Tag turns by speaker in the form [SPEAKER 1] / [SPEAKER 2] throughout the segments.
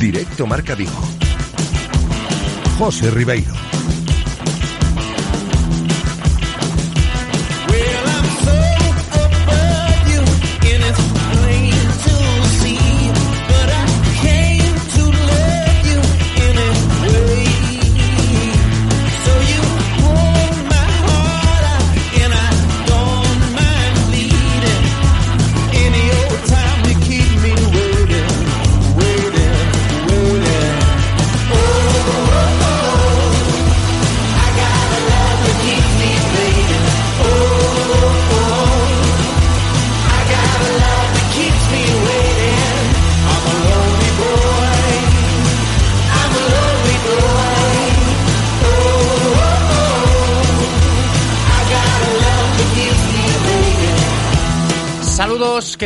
[SPEAKER 1] Directo Marca Vigo. José Ribeiro.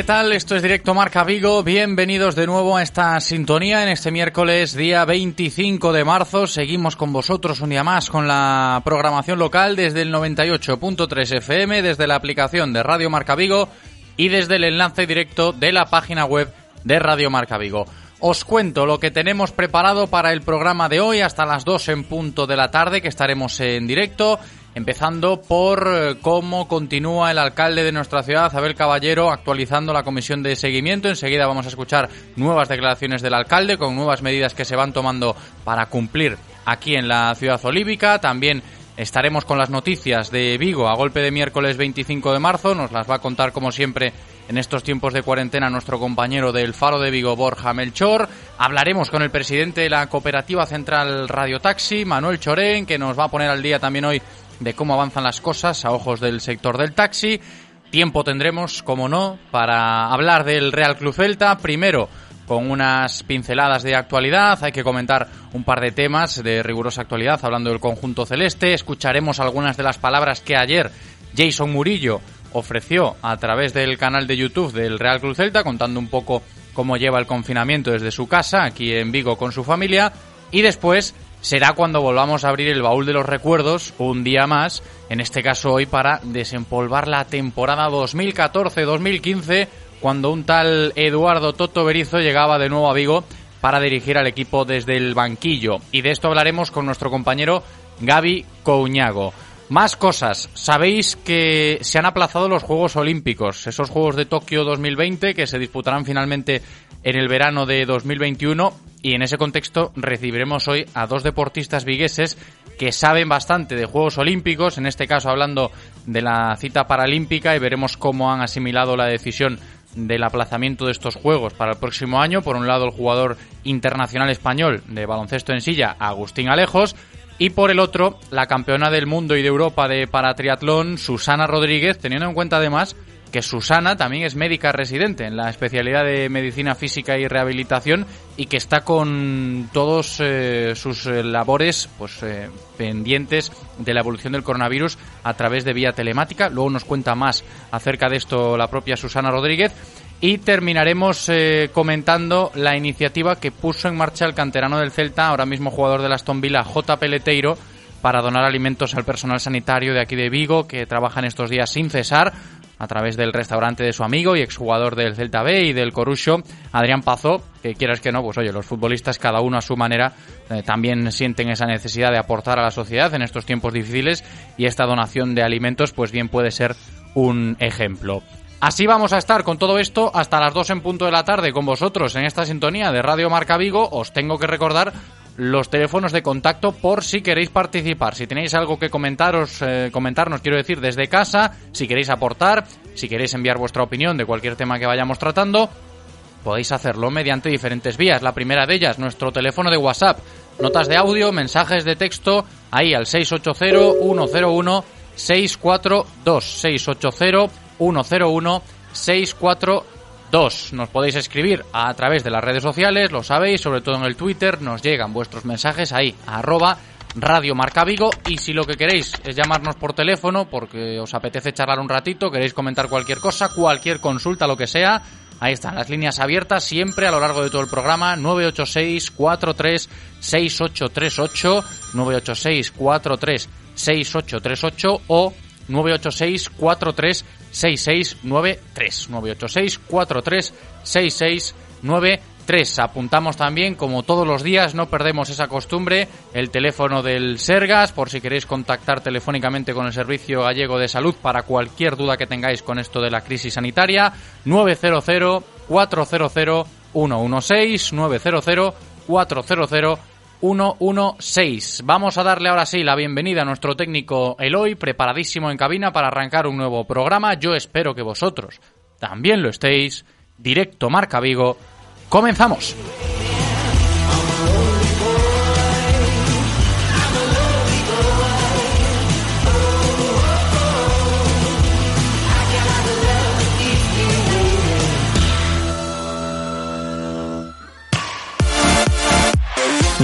[SPEAKER 2] Tal? Esto es Directo Marca Vigo. Bienvenidos de nuevo a esta sintonía en este miércoles, día 25 de marzo. Seguimos con vosotros un día más con la programación local desde el 98.3 FM, desde la aplicación de Radio Marca Vigo y desde el enlace directo de la página web de Radio Marca Vigo. Os cuento lo que tenemos preparado para el programa de hoy hasta las 2 en punto de la tarde que estaremos en directo empezando por eh, cómo continúa el alcalde de nuestra ciudad, Abel Caballero, actualizando la comisión de seguimiento. Enseguida vamos a escuchar nuevas declaraciones del alcalde con nuevas medidas que se van tomando para cumplir aquí en la ciudad olívica. También estaremos con las noticias de Vigo a golpe de miércoles 25 de marzo. Nos las va a contar, como siempre, en estos tiempos de cuarentena nuestro compañero del Faro de Vigo, Borja Melchor. Hablaremos con el presidente de la Cooperativa Central Radio Taxi, Manuel Chorén, que nos va a poner al día también hoy de cómo avanzan las cosas a ojos del sector del taxi. Tiempo tendremos, como no, para hablar del Real Club Celta. Primero, con unas pinceladas de actualidad. Hay que comentar un par de temas de rigurosa actualidad, hablando del conjunto celeste. Escucharemos algunas de las palabras que ayer Jason Murillo ofreció a través del canal de YouTube del Real Club Celta, contando un poco cómo lleva el confinamiento desde su casa, aquí en Vigo con su familia. Y después será cuando volvamos a abrir el baúl de los recuerdos un día más, en este caso hoy para desempolvar la temporada 2014-2015, cuando un tal Eduardo Toto Berizo llegaba de nuevo a Vigo para dirigir al equipo desde el banquillo. Y de esto hablaremos con nuestro compañero Gaby Couñago. Más cosas. Sabéis que se han aplazado los Juegos Olímpicos, esos Juegos de Tokio 2020 que se disputarán finalmente en el verano de 2021 y en ese contexto recibiremos hoy a dos deportistas vigueses que saben bastante de Juegos Olímpicos, en este caso hablando de la cita paralímpica y veremos cómo han asimilado la decisión del aplazamiento de estos Juegos para el próximo año. Por un lado el jugador internacional español de baloncesto en silla, Agustín Alejos, y por el otro la campeona del mundo y de Europa de paratriatlón, Susana Rodríguez, teniendo en cuenta además que Susana también es médica residente en la especialidad de medicina física y rehabilitación y que está con todos eh, sus eh, labores pues eh, pendientes de la evolución del coronavirus a través de vía telemática. Luego nos cuenta más acerca de esto la propia Susana Rodríguez. Y terminaremos comentando la iniciativa que puso en marcha el canterano del Celta, ahora mismo jugador de Aston Villa, J. Peleteiro, para donar alimentos al personal sanitario de aquí de Vigo, que trabaja en estos días sin cesar a través del restaurante de su amigo y exjugador del Celta B y del Corucho, Adrián Pazó, que quieras que no, pues oye, los futbolistas cada uno a su manera eh, también sienten esa necesidad de aportar a la sociedad en estos tiempos difíciles y esta donación de alimentos pues bien puede ser un ejemplo. Así vamos a estar con todo esto hasta las 2 en punto de la tarde con vosotros en esta sintonía de Radio Marca Vigo. Os tengo que recordar los teléfonos de contacto por si queréis participar. Si tenéis algo que comentaros, eh, comentarnos, quiero decir, desde casa, si queréis aportar, si queréis enviar vuestra opinión de cualquier tema que vayamos tratando, podéis hacerlo mediante diferentes vías. La primera de ellas, nuestro teléfono de WhatsApp. Notas de audio, mensajes de texto, ahí al 680-101-642. 680-101-642. Nos podéis escribir a través de las redes sociales, lo sabéis, sobre todo en el Twitter, nos llegan vuestros mensajes ahí, arroba Radio Marca Vigo. Y si lo que queréis es llamarnos por teléfono, porque os apetece charlar un ratito, queréis comentar cualquier cosa, cualquier consulta, lo que sea, ahí están las líneas abiertas siempre a lo largo de todo el programa. 986 43 6838 986 43 6838 o 986 43 6693 986 43 6693 Apuntamos también, como todos los días, no perdemos esa costumbre, el teléfono del Sergas, por si queréis contactar telefónicamente con el Servicio Gallego de Salud para cualquier duda que tengáis con esto de la crisis sanitaria, 900 400 116 900 400 116. Vamos a darle ahora sí la bienvenida a nuestro técnico Eloy, preparadísimo en cabina para arrancar un nuevo programa. Yo espero que vosotros también lo estéis. Directo Marca Vigo. Comenzamos.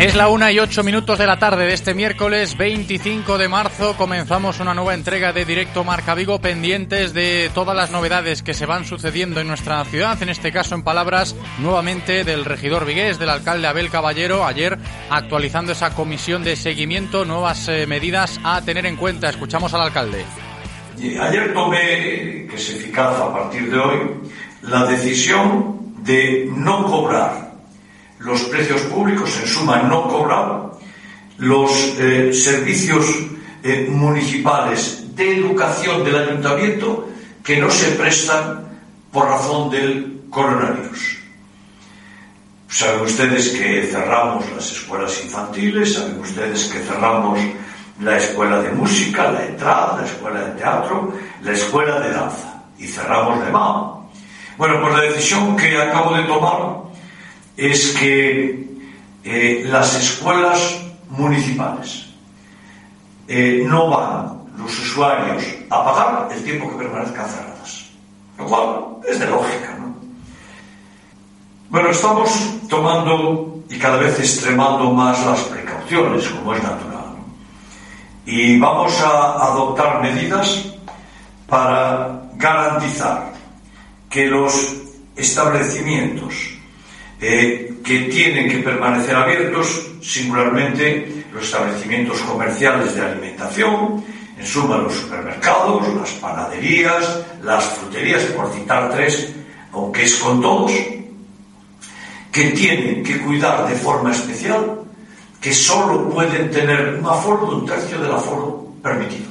[SPEAKER 2] Es la una y ocho minutos de la tarde de este miércoles 25 de marzo. Comenzamos una nueva entrega de Directo Marca Vigo, pendientes de todas las novedades que se van sucediendo en nuestra ciudad. En este caso, en palabras nuevamente del regidor vigués, del alcalde Abel Caballero, ayer actualizando esa comisión de seguimiento, nuevas eh, medidas a tener en cuenta. Escuchamos al alcalde.
[SPEAKER 3] Ayer tomé, que es eficaz a partir de hoy, la decisión de no cobrar los precios públicos, en suma, no cobrar los eh, servicios eh, municipales de educación del ayuntamiento que no se prestan por razón del coronavirus. Saben ustedes que cerramos las escuelas infantiles, saben ustedes que cerramos la escuela de música, la entrada, la escuela de teatro, la escuela de danza y cerramos de mano. Bueno, pues la decisión que acabo de tomar es que eh, las escuelas municipales eh, no van los usuarios a pagar el tiempo que permanezcan cerradas. Lo cual es de lógica, ¿no? Bueno, estamos tomando y cada vez extremando más las precauciones, como es natural. Y vamos a adoptar medidas para garantizar que los establecimientos eh, que tienen que permanecer abiertos, singularmente los establecimientos comerciales de alimentación, en suma los supermercados, las panaderías, las fruterías, por citar tres, aunque es con todos, que tienen que cuidar de forma especial, que solo pueden tener un aforo de un tercio del aforo permitido.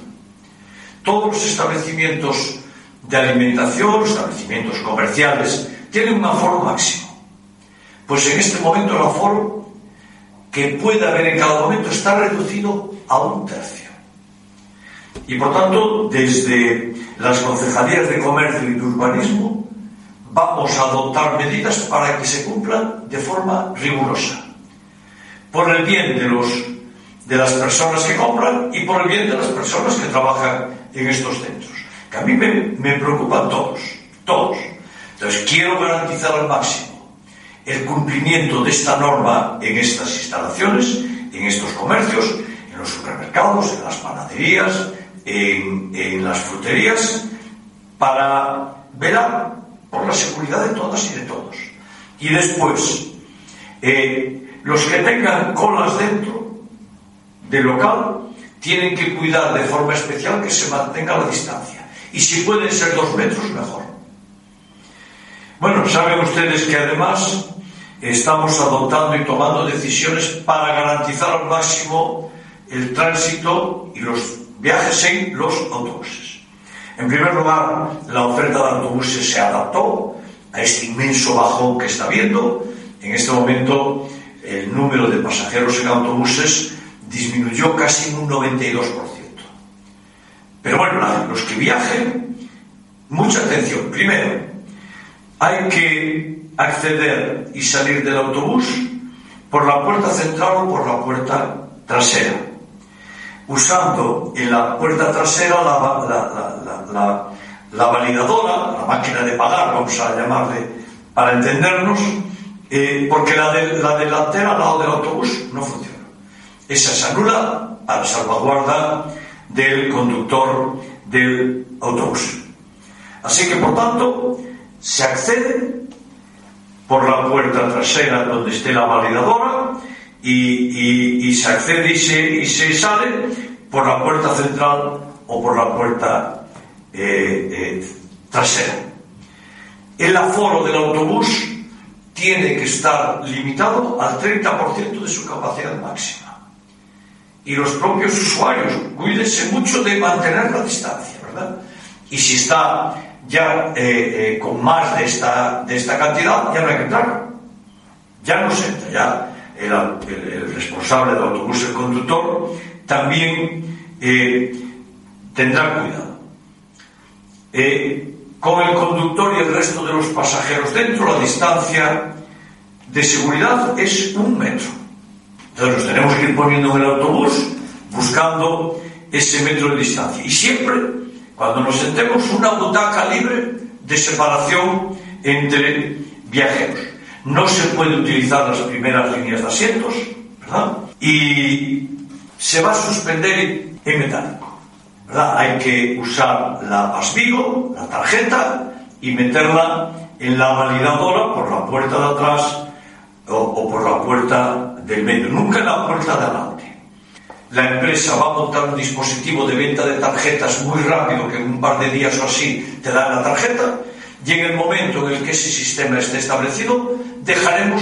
[SPEAKER 3] Todos los establecimientos de alimentación, establecimientos comerciales, tienen un aforo máximo. Pues en este momento el aforo que puede haber en cada momento está reducido a un tercio. Y por tanto, desde las concejalías de comercio y de urbanismo, vamos a adoptar medidas para que se cumplan de forma rigurosa. Por el bien de, los, de las personas que compran y por el bien de las personas que trabajan en estos centros. Que a mí me, me preocupan todos, todos. Entonces, quiero garantizar al máximo el cumplimiento de esta norma en estas instalaciones, en estos comercios, en los supermercados, en las panaderías, en, las fruterías, para velar por la seguridad de todas y de todos. Y después, eh, los que tengan colas dentro del local tienen que cuidar de forma especial que se mantenga la distancia. Y si pueden ser dos metros, mejor. Bueno, saben ustedes que además estamos adoptando y tomando decisiones para garantizar al máximo el tránsito y los viajes en los autobuses. En primer lugar, la oferta de autobuses se adaptó a este inmenso bajón que está habiendo. En este momento, el número de pasajeros en autobuses disminuyó casi un 92%. Pero bueno, los que viajen, mucha atención. Primero, hay que acceder y salir del autobús por la puerta central o por la puerta trasera, usando en la puerta trasera la, validadora, la máquina de pagar, vamos a llamarle, para entendernos, eh, porque la, de, la delantera al lado del autobús no funciona. Esa se anula para salvaguarda del conductor del autobús. Así que, por tanto, se accede por la puerta trasera donde esté la validadora y, y, se accede y se, y se, sale por la puerta central o por la puerta eh, eh, trasera. El aforo del autobús tiene que estar limitado al 30% de su capacidad máxima. Y los propios usuarios, cuídense mucho de mantener la distancia, ¿verdad? Y si está ya eh, eh, con más de esta, de esta cantidad, ya no hay que entrar. Ya no se entra, ya el, el, el responsable del autobús, el conductor, también eh, tendrá cuidado. Eh, con el conductor y el resto de los pasajeros dentro, la distancia de seguridad es un metro. Entonces nos tenemos que ir poniendo en el autobús buscando ese metro de distancia. Y siempre cuando nos sentemos una butaca libre de separación entre viajeros. No se puede utilizar las primeras líneas de asientos, ¿verdad? Y se va a suspender en metálico, ¿verdad? Hay que usar la pasvigo, la tarjeta, y meterla en la validadora por la puerta de atrás o, o por la puerta del medio, nunca en la puerta de adelante la empresa va a montar un dispositivo de venta de tarjetas muy rápido, que en un par de días o así te dan la tarjeta, y en el momento en el que ese sistema esté establecido, dejaremos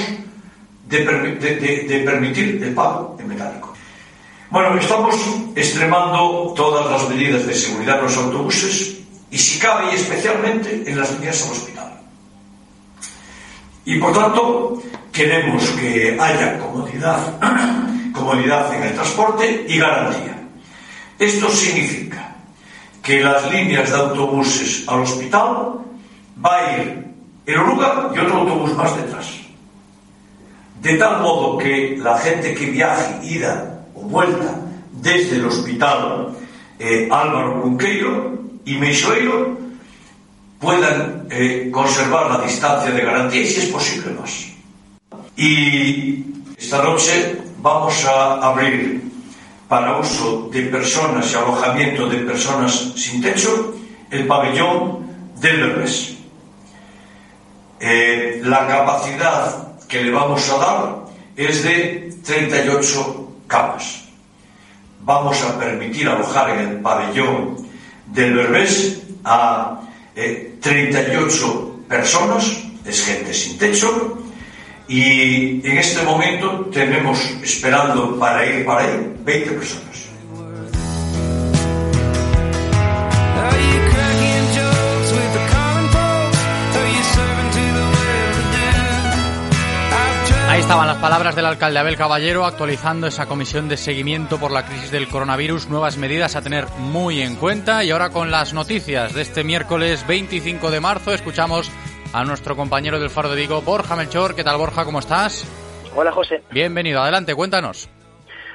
[SPEAKER 3] de, de, permitir el pago en metálico. Bueno, estamos extremando todas las medidas de seguridad en los autobuses y si cabe y especialmente en las líneas al hospital. Y por tanto, queremos que haya comodidad comodidad en el transporte y garantía. Esto significa que las líneas de autobuses al hospital va a ir el Oruga y otro autobús más detrás. De tal modo que la gente que viaje ida o vuelta desde el hospital eh, Álvaro Cunqueiro y Meixoeiro puedan eh, conservar la distancia de garantía y si es posible más. Y esta noche vamos a abrir para uso de personas y alojamiento de personas sin techo el pabellón del Berbés. Eh, la capacidad que le vamos a dar es de 38 camas. Vamos a permitir alojar en el pabellón del Berbés a eh, 38 personas, es gente sin techo, y en este momento tenemos esperando para ir para ahí 20 personas.
[SPEAKER 2] Ahí estaban las palabras del alcalde Abel Caballero actualizando esa comisión de seguimiento por la crisis del coronavirus, nuevas medidas a tener muy en cuenta. Y ahora con las noticias de este miércoles 25 de marzo escuchamos a nuestro compañero del Faro de Vigo, Borja Melchor. ¿Qué tal Borja? ¿Cómo estás?
[SPEAKER 4] Hola José.
[SPEAKER 2] Bienvenido, adelante, cuéntanos.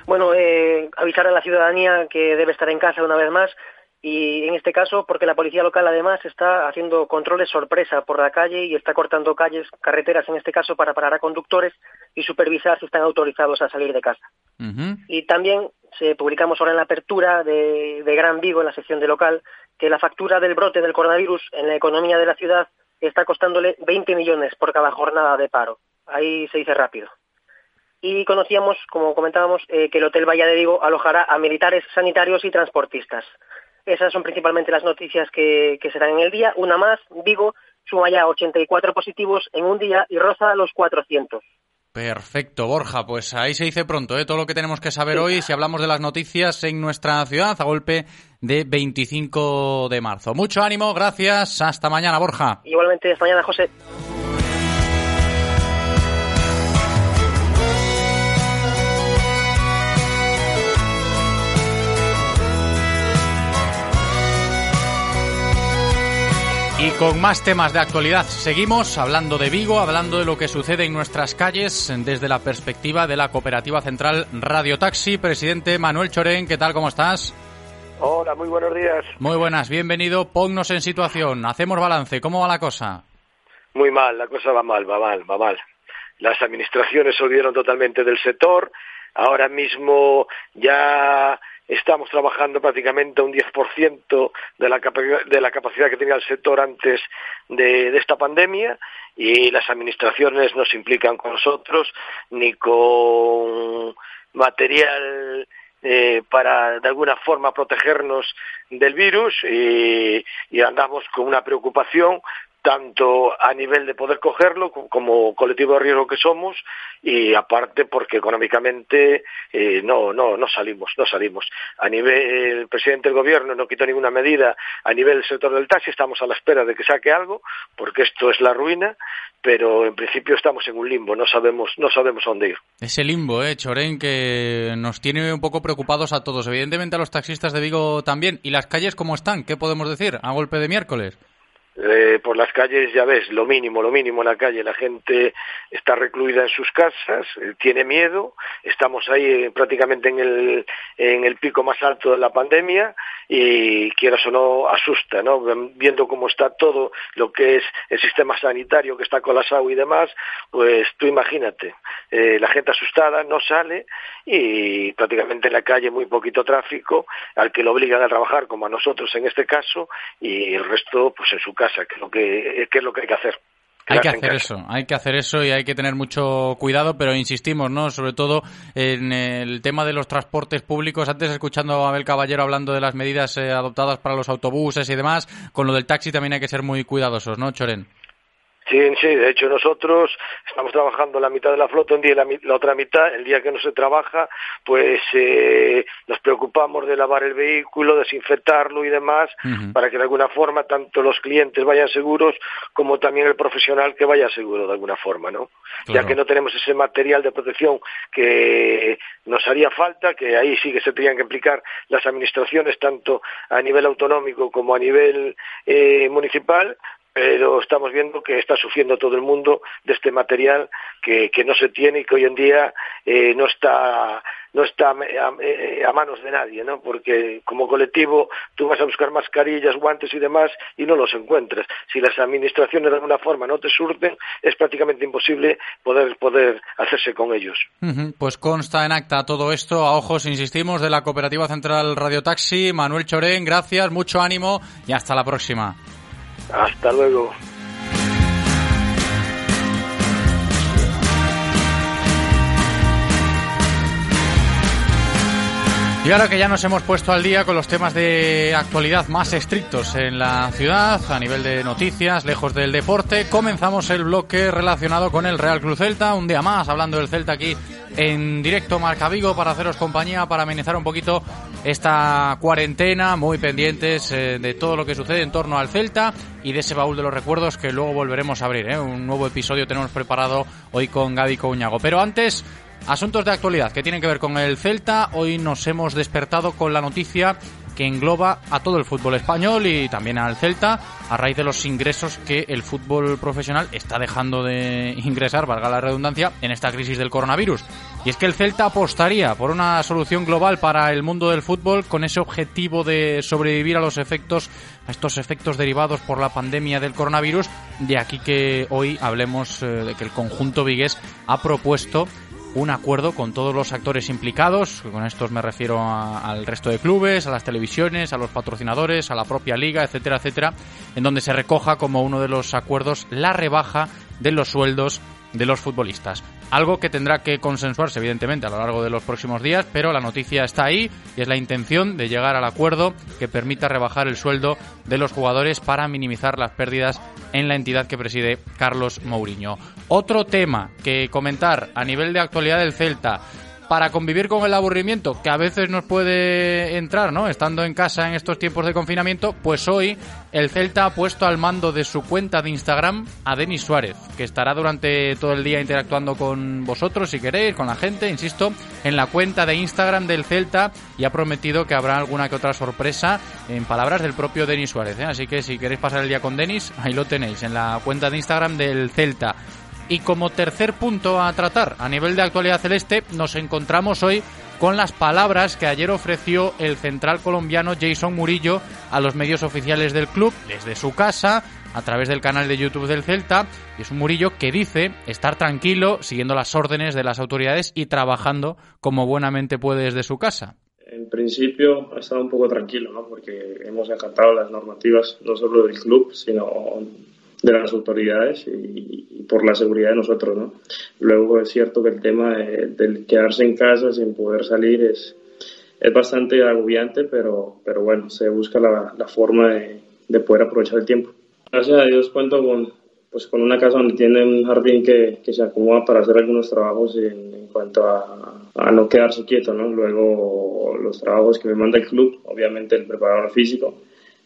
[SPEAKER 4] Bueno, eh, avisar a la ciudadanía que debe estar en casa una vez más y en este caso porque la policía local además está haciendo controles sorpresa por la calle y está cortando calles, carreteras en este caso para parar a conductores y supervisar si están autorizados a salir de casa. Y también se publicamos ahora en la apertura de, de Gran Vigo, en la sección de local, que la factura del brote del coronavirus en la economía de la ciudad está costándole 20 millones por cada jornada de paro. Ahí se dice rápido. Y conocíamos, como comentábamos, eh, que el Hotel Valle de Vigo alojará a militares, sanitarios y transportistas. Esas son principalmente las noticias que, que serán en el día. Una más, Vigo suma ya 84 positivos en un día y roza los 400.
[SPEAKER 2] Perfecto, Borja. Pues ahí se dice pronto ¿eh? todo lo que tenemos que saber hoy si hablamos de las noticias en nuestra ciudad a golpe de 25 de marzo. Mucho ánimo, gracias. Hasta mañana, Borja.
[SPEAKER 4] Igualmente, hasta mañana, José.
[SPEAKER 2] Y con más temas de actualidad, seguimos hablando de Vigo, hablando de lo que sucede en nuestras calles desde la perspectiva de la Cooperativa Central Radio Taxi. Presidente Manuel Chorén, ¿qué tal? ¿Cómo estás?
[SPEAKER 5] Hola, muy buenos días.
[SPEAKER 2] Muy buenas, bienvenido. Ponnos en situación, hacemos balance. ¿Cómo va la cosa?
[SPEAKER 5] Muy mal, la cosa va mal, va mal, va mal. Las administraciones se olvidaron totalmente del sector. Ahora mismo ya estamos trabajando prácticamente a un 10% de la, de la capacidad que tenía el sector antes de, esta pandemia y las administraciones no se implican con nosotros ni con material eh, para de alguna forma protegernos del virus y andamos con una preocupación tanto a nivel de poder cogerlo como colectivo de riesgo que somos y aparte porque económicamente eh, no no no salimos no salimos. A nivel el presidente del gobierno no quitó ninguna medida a nivel del sector del taxi estamos a la espera de que saque algo porque esto es la ruina pero en principio estamos en un limbo no sabemos no sabemos a dónde ir.
[SPEAKER 2] Ese limbo eh Chorén que nos tiene un poco preocupados a todos. Evidentemente a los taxistas de Vigo también. Y las calles cómo están qué podemos decir a golpe de miércoles
[SPEAKER 5] eh, por las calles ya ves lo mínimo lo mínimo en la calle la gente está recluida en sus casas eh, tiene miedo estamos ahí eh, prácticamente en el en el pico más alto de la pandemia y quieras o no asusta no viendo cómo está todo lo que es el sistema sanitario que está colapsado y demás pues tú imagínate la gente asustada no sale y prácticamente en la calle muy poquito tráfico al que lo obligan a trabajar como a nosotros en este caso y el resto pues en su casa, que es lo que, que, es lo que hay que hacer.
[SPEAKER 2] Hay que hacer eso, hay que hacer eso y hay que tener mucho cuidado, pero insistimos, ¿no? Sobre todo en el tema de los transportes públicos. Antes escuchando a Abel Caballero hablando de las medidas eh, adoptadas para los autobuses y demás, con lo del taxi también hay que ser muy cuidadosos, ¿no, Choren?
[SPEAKER 5] Sí, sí, de hecho nosotros estamos trabajando la mitad de la flota un día y la, la otra mitad, el día que no se trabaja, pues eh, nos preocupamos de lavar el vehículo, desinfectarlo y demás, uh -huh. para que de alguna forma tanto los clientes vayan seguros como también el profesional que vaya seguro de alguna forma, ¿no? Claro. Ya que no tenemos ese material de protección que nos haría falta, que ahí sí que se tendrían que implicar las administraciones tanto a nivel autonómico como a nivel eh, municipal, pero estamos viendo que está sufriendo todo el mundo de este material que, que no se tiene y que hoy en día eh, no está no está a, a, manos de nadie, ¿no? Porque como colectivo tú vas a buscar mascarillas, guantes y demás y no los encuentras. Si las administraciones de alguna forma no te surten, es prácticamente imposible poder poder hacerse con ellos.
[SPEAKER 2] Pues consta en acta todo esto, a ojos, insistimos, de la Cooperativa Central Radio Taxi. Manuel Chorén, gracias, mucho ánimo y hasta la próxima.
[SPEAKER 5] Hasta luego.
[SPEAKER 2] Y ahora que ya nos hemos puesto al día con los temas de actualidad más estrictos en la ciudad, a nivel de noticias, lejos del deporte, comenzamos el bloque relacionado con el Real Cruz Celta. Un día más, hablando del Celta aquí en directo Marca Vigo para haceros compañía, para amenizar un poquito esta cuarentena, muy pendientes eh, de todo lo que sucede en torno al Celta y de ese baúl de los recuerdos que luego volveremos a abrir. ¿eh? Un nuevo episodio tenemos preparado hoy con Gaby Couñago. Pero antes Asuntos de actualidad que tienen que ver con el Celta. Hoy nos hemos despertado con la noticia que engloba a todo el fútbol español y también al Celta a raíz de los ingresos que el fútbol profesional está dejando de ingresar, valga la redundancia, en esta crisis del coronavirus. Y es que el Celta apostaría por una solución global para el mundo del fútbol con ese objetivo de sobrevivir a los efectos, a estos efectos derivados por la pandemia del coronavirus. De aquí que hoy hablemos eh, de que el conjunto vigués ha propuesto un acuerdo con todos los actores implicados, con estos me refiero al resto de clubes, a las televisiones, a los patrocinadores, a la propia liga, etcétera, etcétera, en donde se recoja como uno de los acuerdos la rebaja de los sueldos de los futbolistas. Algo que tendrá que consensuarse, evidentemente, a lo largo de los próximos días, pero la noticia está ahí y es la intención de llegar al acuerdo que permita rebajar el sueldo de los jugadores para minimizar las pérdidas en la entidad que preside Carlos Mourinho. Otro tema que comentar a nivel de actualidad del Celta para convivir con el aburrimiento que a veces nos puede entrar, ¿no? Estando en casa en estos tiempos de confinamiento, pues hoy el Celta ha puesto al mando de su cuenta de Instagram a Denis Suárez, que estará durante todo el día interactuando con vosotros si queréis, con la gente, insisto, en la cuenta de Instagram del Celta y ha prometido que habrá alguna que otra sorpresa en palabras del propio Denis Suárez. ¿eh? Así que si queréis pasar el día con Denis, ahí lo tenéis, en la cuenta de Instagram del Celta. Y como tercer punto a tratar a nivel de actualidad celeste, nos encontramos hoy con las palabras que ayer ofreció el central colombiano Jason Murillo a los medios oficiales del club desde su casa, a través del canal de YouTube del Celta. Y es un Murillo que dice estar tranquilo, siguiendo las órdenes de las autoridades y trabajando como buenamente puede desde su casa.
[SPEAKER 6] En principio ha estado un poco tranquilo, ¿no? porque hemos acatado las normativas no solo del club, sino de las autoridades y, por la seguridad de nosotros, ¿no? Luego es cierto que el tema del quedarse en casa sin poder salir es, es bastante agobiante, pero, pero bueno, se busca la, la forma de, de, poder aprovechar el tiempo. Gracias a Dios cuento con, pues, con una casa donde tiene un jardín que, que se acomoda para hacer algunos trabajos en, en cuanto a, a, no quedarse quieto, ¿no? Luego los trabajos que me manda el club, obviamente el preparador físico,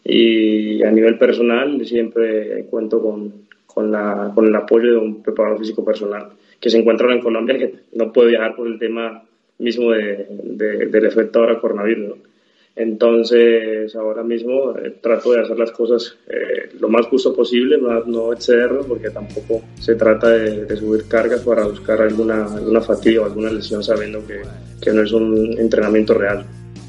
[SPEAKER 6] y a nivel personal siempre cuento con, con, la, con el apoyo de un preparador físico personal que se encuentra en Colombia que no puede viajar por el tema mismo de, del efecto ahora coronavirus. Entonces, ahora mismo eh, trato de hacer las cosas eh, lo más justo posible, no, no excederlo, porque tampoco se trata de, de, subir cargas para buscar alguna, alguna fatiga o alguna lesión sabiendo que, que no es un entrenamiento real.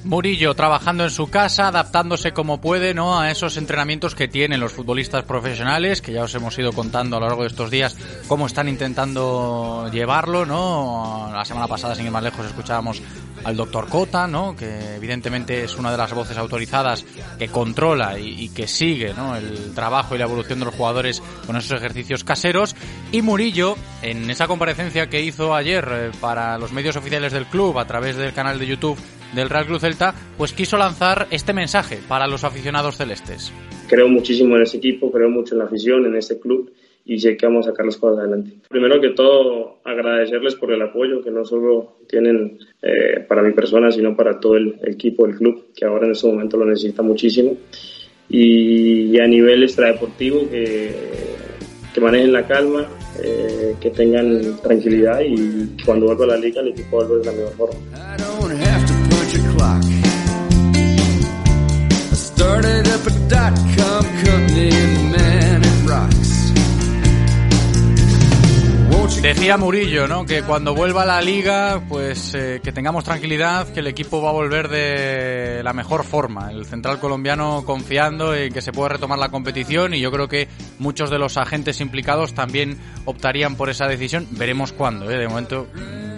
[SPEAKER 2] Murillo trabajando en su casa, adaptándose como puede, ¿no? A esos entrenamientos que tienen los futbolistas profesionales, que ya os hemos ido contando a lo largo de estos días cómo están intentando llevarlo, ¿no? La semana pasada, sin ir más lejos, escuchábamos al doctor Cota, ¿no? Que evidentemente es una de las voces autorizadas que controla y, que sigue, ¿no? El trabajo y la evolución de los jugadores con esos ejercicios caseros. Y Murillo, en esa comparecencia que hizo ayer eh, para los medios oficiales del club a través del canal de YouTube del Real Cruz Celta, pues quiso lanzar este mensaje para los aficionados celestes.
[SPEAKER 6] Creo muchísimo en este equipo, creo mucho en la afición, en este club y sé que vamos a sacar las cosas adelante. Primero que todo, agradecerles por el apoyo que no solo tienen eh, para mi persona, sino para todo el, el, equipo del club, que ahora en este momento lo necesita muchísimo. Y, y a nivel extradeportivo, que, que manejen la calma, eh, que tengan tranquilidad y cuando vuelva a la liga el equipo vuelve de la mejor forma. I started up a dot com company man it rocks.
[SPEAKER 2] Decía Murillo, ¿no? Que cuando vuelva a la liga, pues eh, que tengamos tranquilidad, que el equipo va a volver de la mejor forma. El central colombiano confiando en que se puede retomar la competición y yo creo que muchos de los agentes implicados también optarían por esa decisión. Veremos cuándo, ¿eh? De momento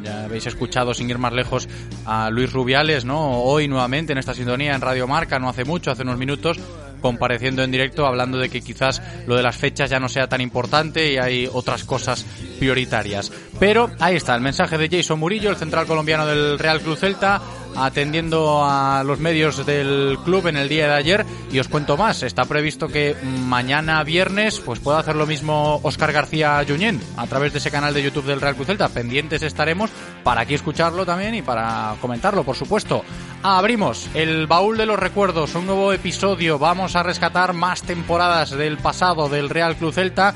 [SPEAKER 2] habéis escuchado sin ir más lejos a Luis Rubiales, ¿no? Hoy nuevamente en esta sintonía en Radio Marca, no hace mucho, hace unos minutos, compareciendo en directo hablando de que quizás lo de las fechas ya no sea tan importante y hay otras cosas prioritarias. Pero ahí está el mensaje de Jason Murillo, el central colombiano del Real Club Celta, atendiendo a los medios del club en el día de ayer. Y os cuento más, está previsto que mañana viernes pues pueda hacer lo mismo Oscar García Junyent a través de ese canal de YouTube del Real Club Celta. Pendientes estaremos para aquí escucharlo también y para comentarlo, por supuesto. Abrimos el baúl de los recuerdos, un nuevo episodio. Vamos a rescatar más temporadas del pasado del Real Club Celta.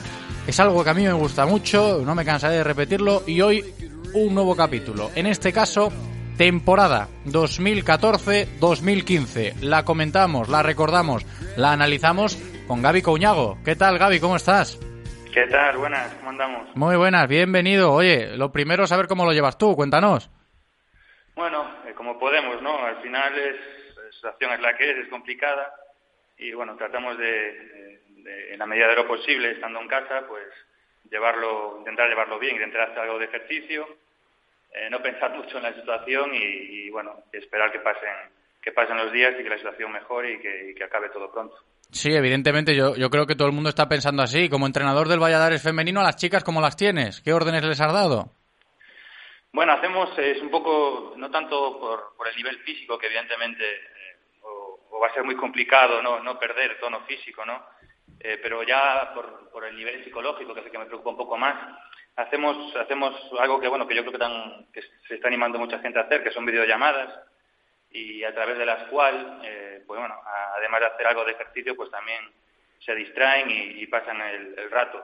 [SPEAKER 2] Es algo que a mí me gusta mucho, no me cansaré de repetirlo y hoy un nuevo capítulo. En este caso, temporada 2014-2015. La comentamos, la recordamos, la analizamos con Gaby Couñago. ¿Qué tal, Gaby? ¿Cómo estás?
[SPEAKER 7] ¿Qué tal? Buenas, ¿cómo andamos?
[SPEAKER 2] Muy buenas, bienvenido. Oye, lo primero es saber cómo lo llevas tú, cuéntanos.
[SPEAKER 7] Bueno, eh, como podemos, ¿no? Al final es, la situación es la que es, es complicada y bueno, tratamos de, de, en la medida de lo posible, estando en casa, pues llevarlo, intentar llevarlo bien, intentar hacer algo de ejercicio, eh, no pensar mucho en la situación y, y, bueno, esperar que pasen, que pasen los días y que la situación mejore y que, y que acabe todo pronto.
[SPEAKER 2] Sí, evidentemente, yo, yo creo que todo el mundo está pensando así. Como entrenador del Valladares femenino, a las chicas, ¿cómo las tienes? ¿Qué órdenes les has dado?
[SPEAKER 7] Bueno, hacemos, es un poco, no tanto por, por el nivel físico, que evidentemente eh, o, o, va a ser muy complicado no, no perder tono físico, ¿no? Eh, pero ya por, por el nivel psicológico, que es el que me preocupa un poco más, hacemos, hacemos algo que, bueno, que yo creo que, tan, que se está animando mucha gente a hacer, que son videollamadas, y a través de las cuales, eh, pues bueno, además de hacer algo de ejercicio, pues también se distraen y, y pasan el, el rato.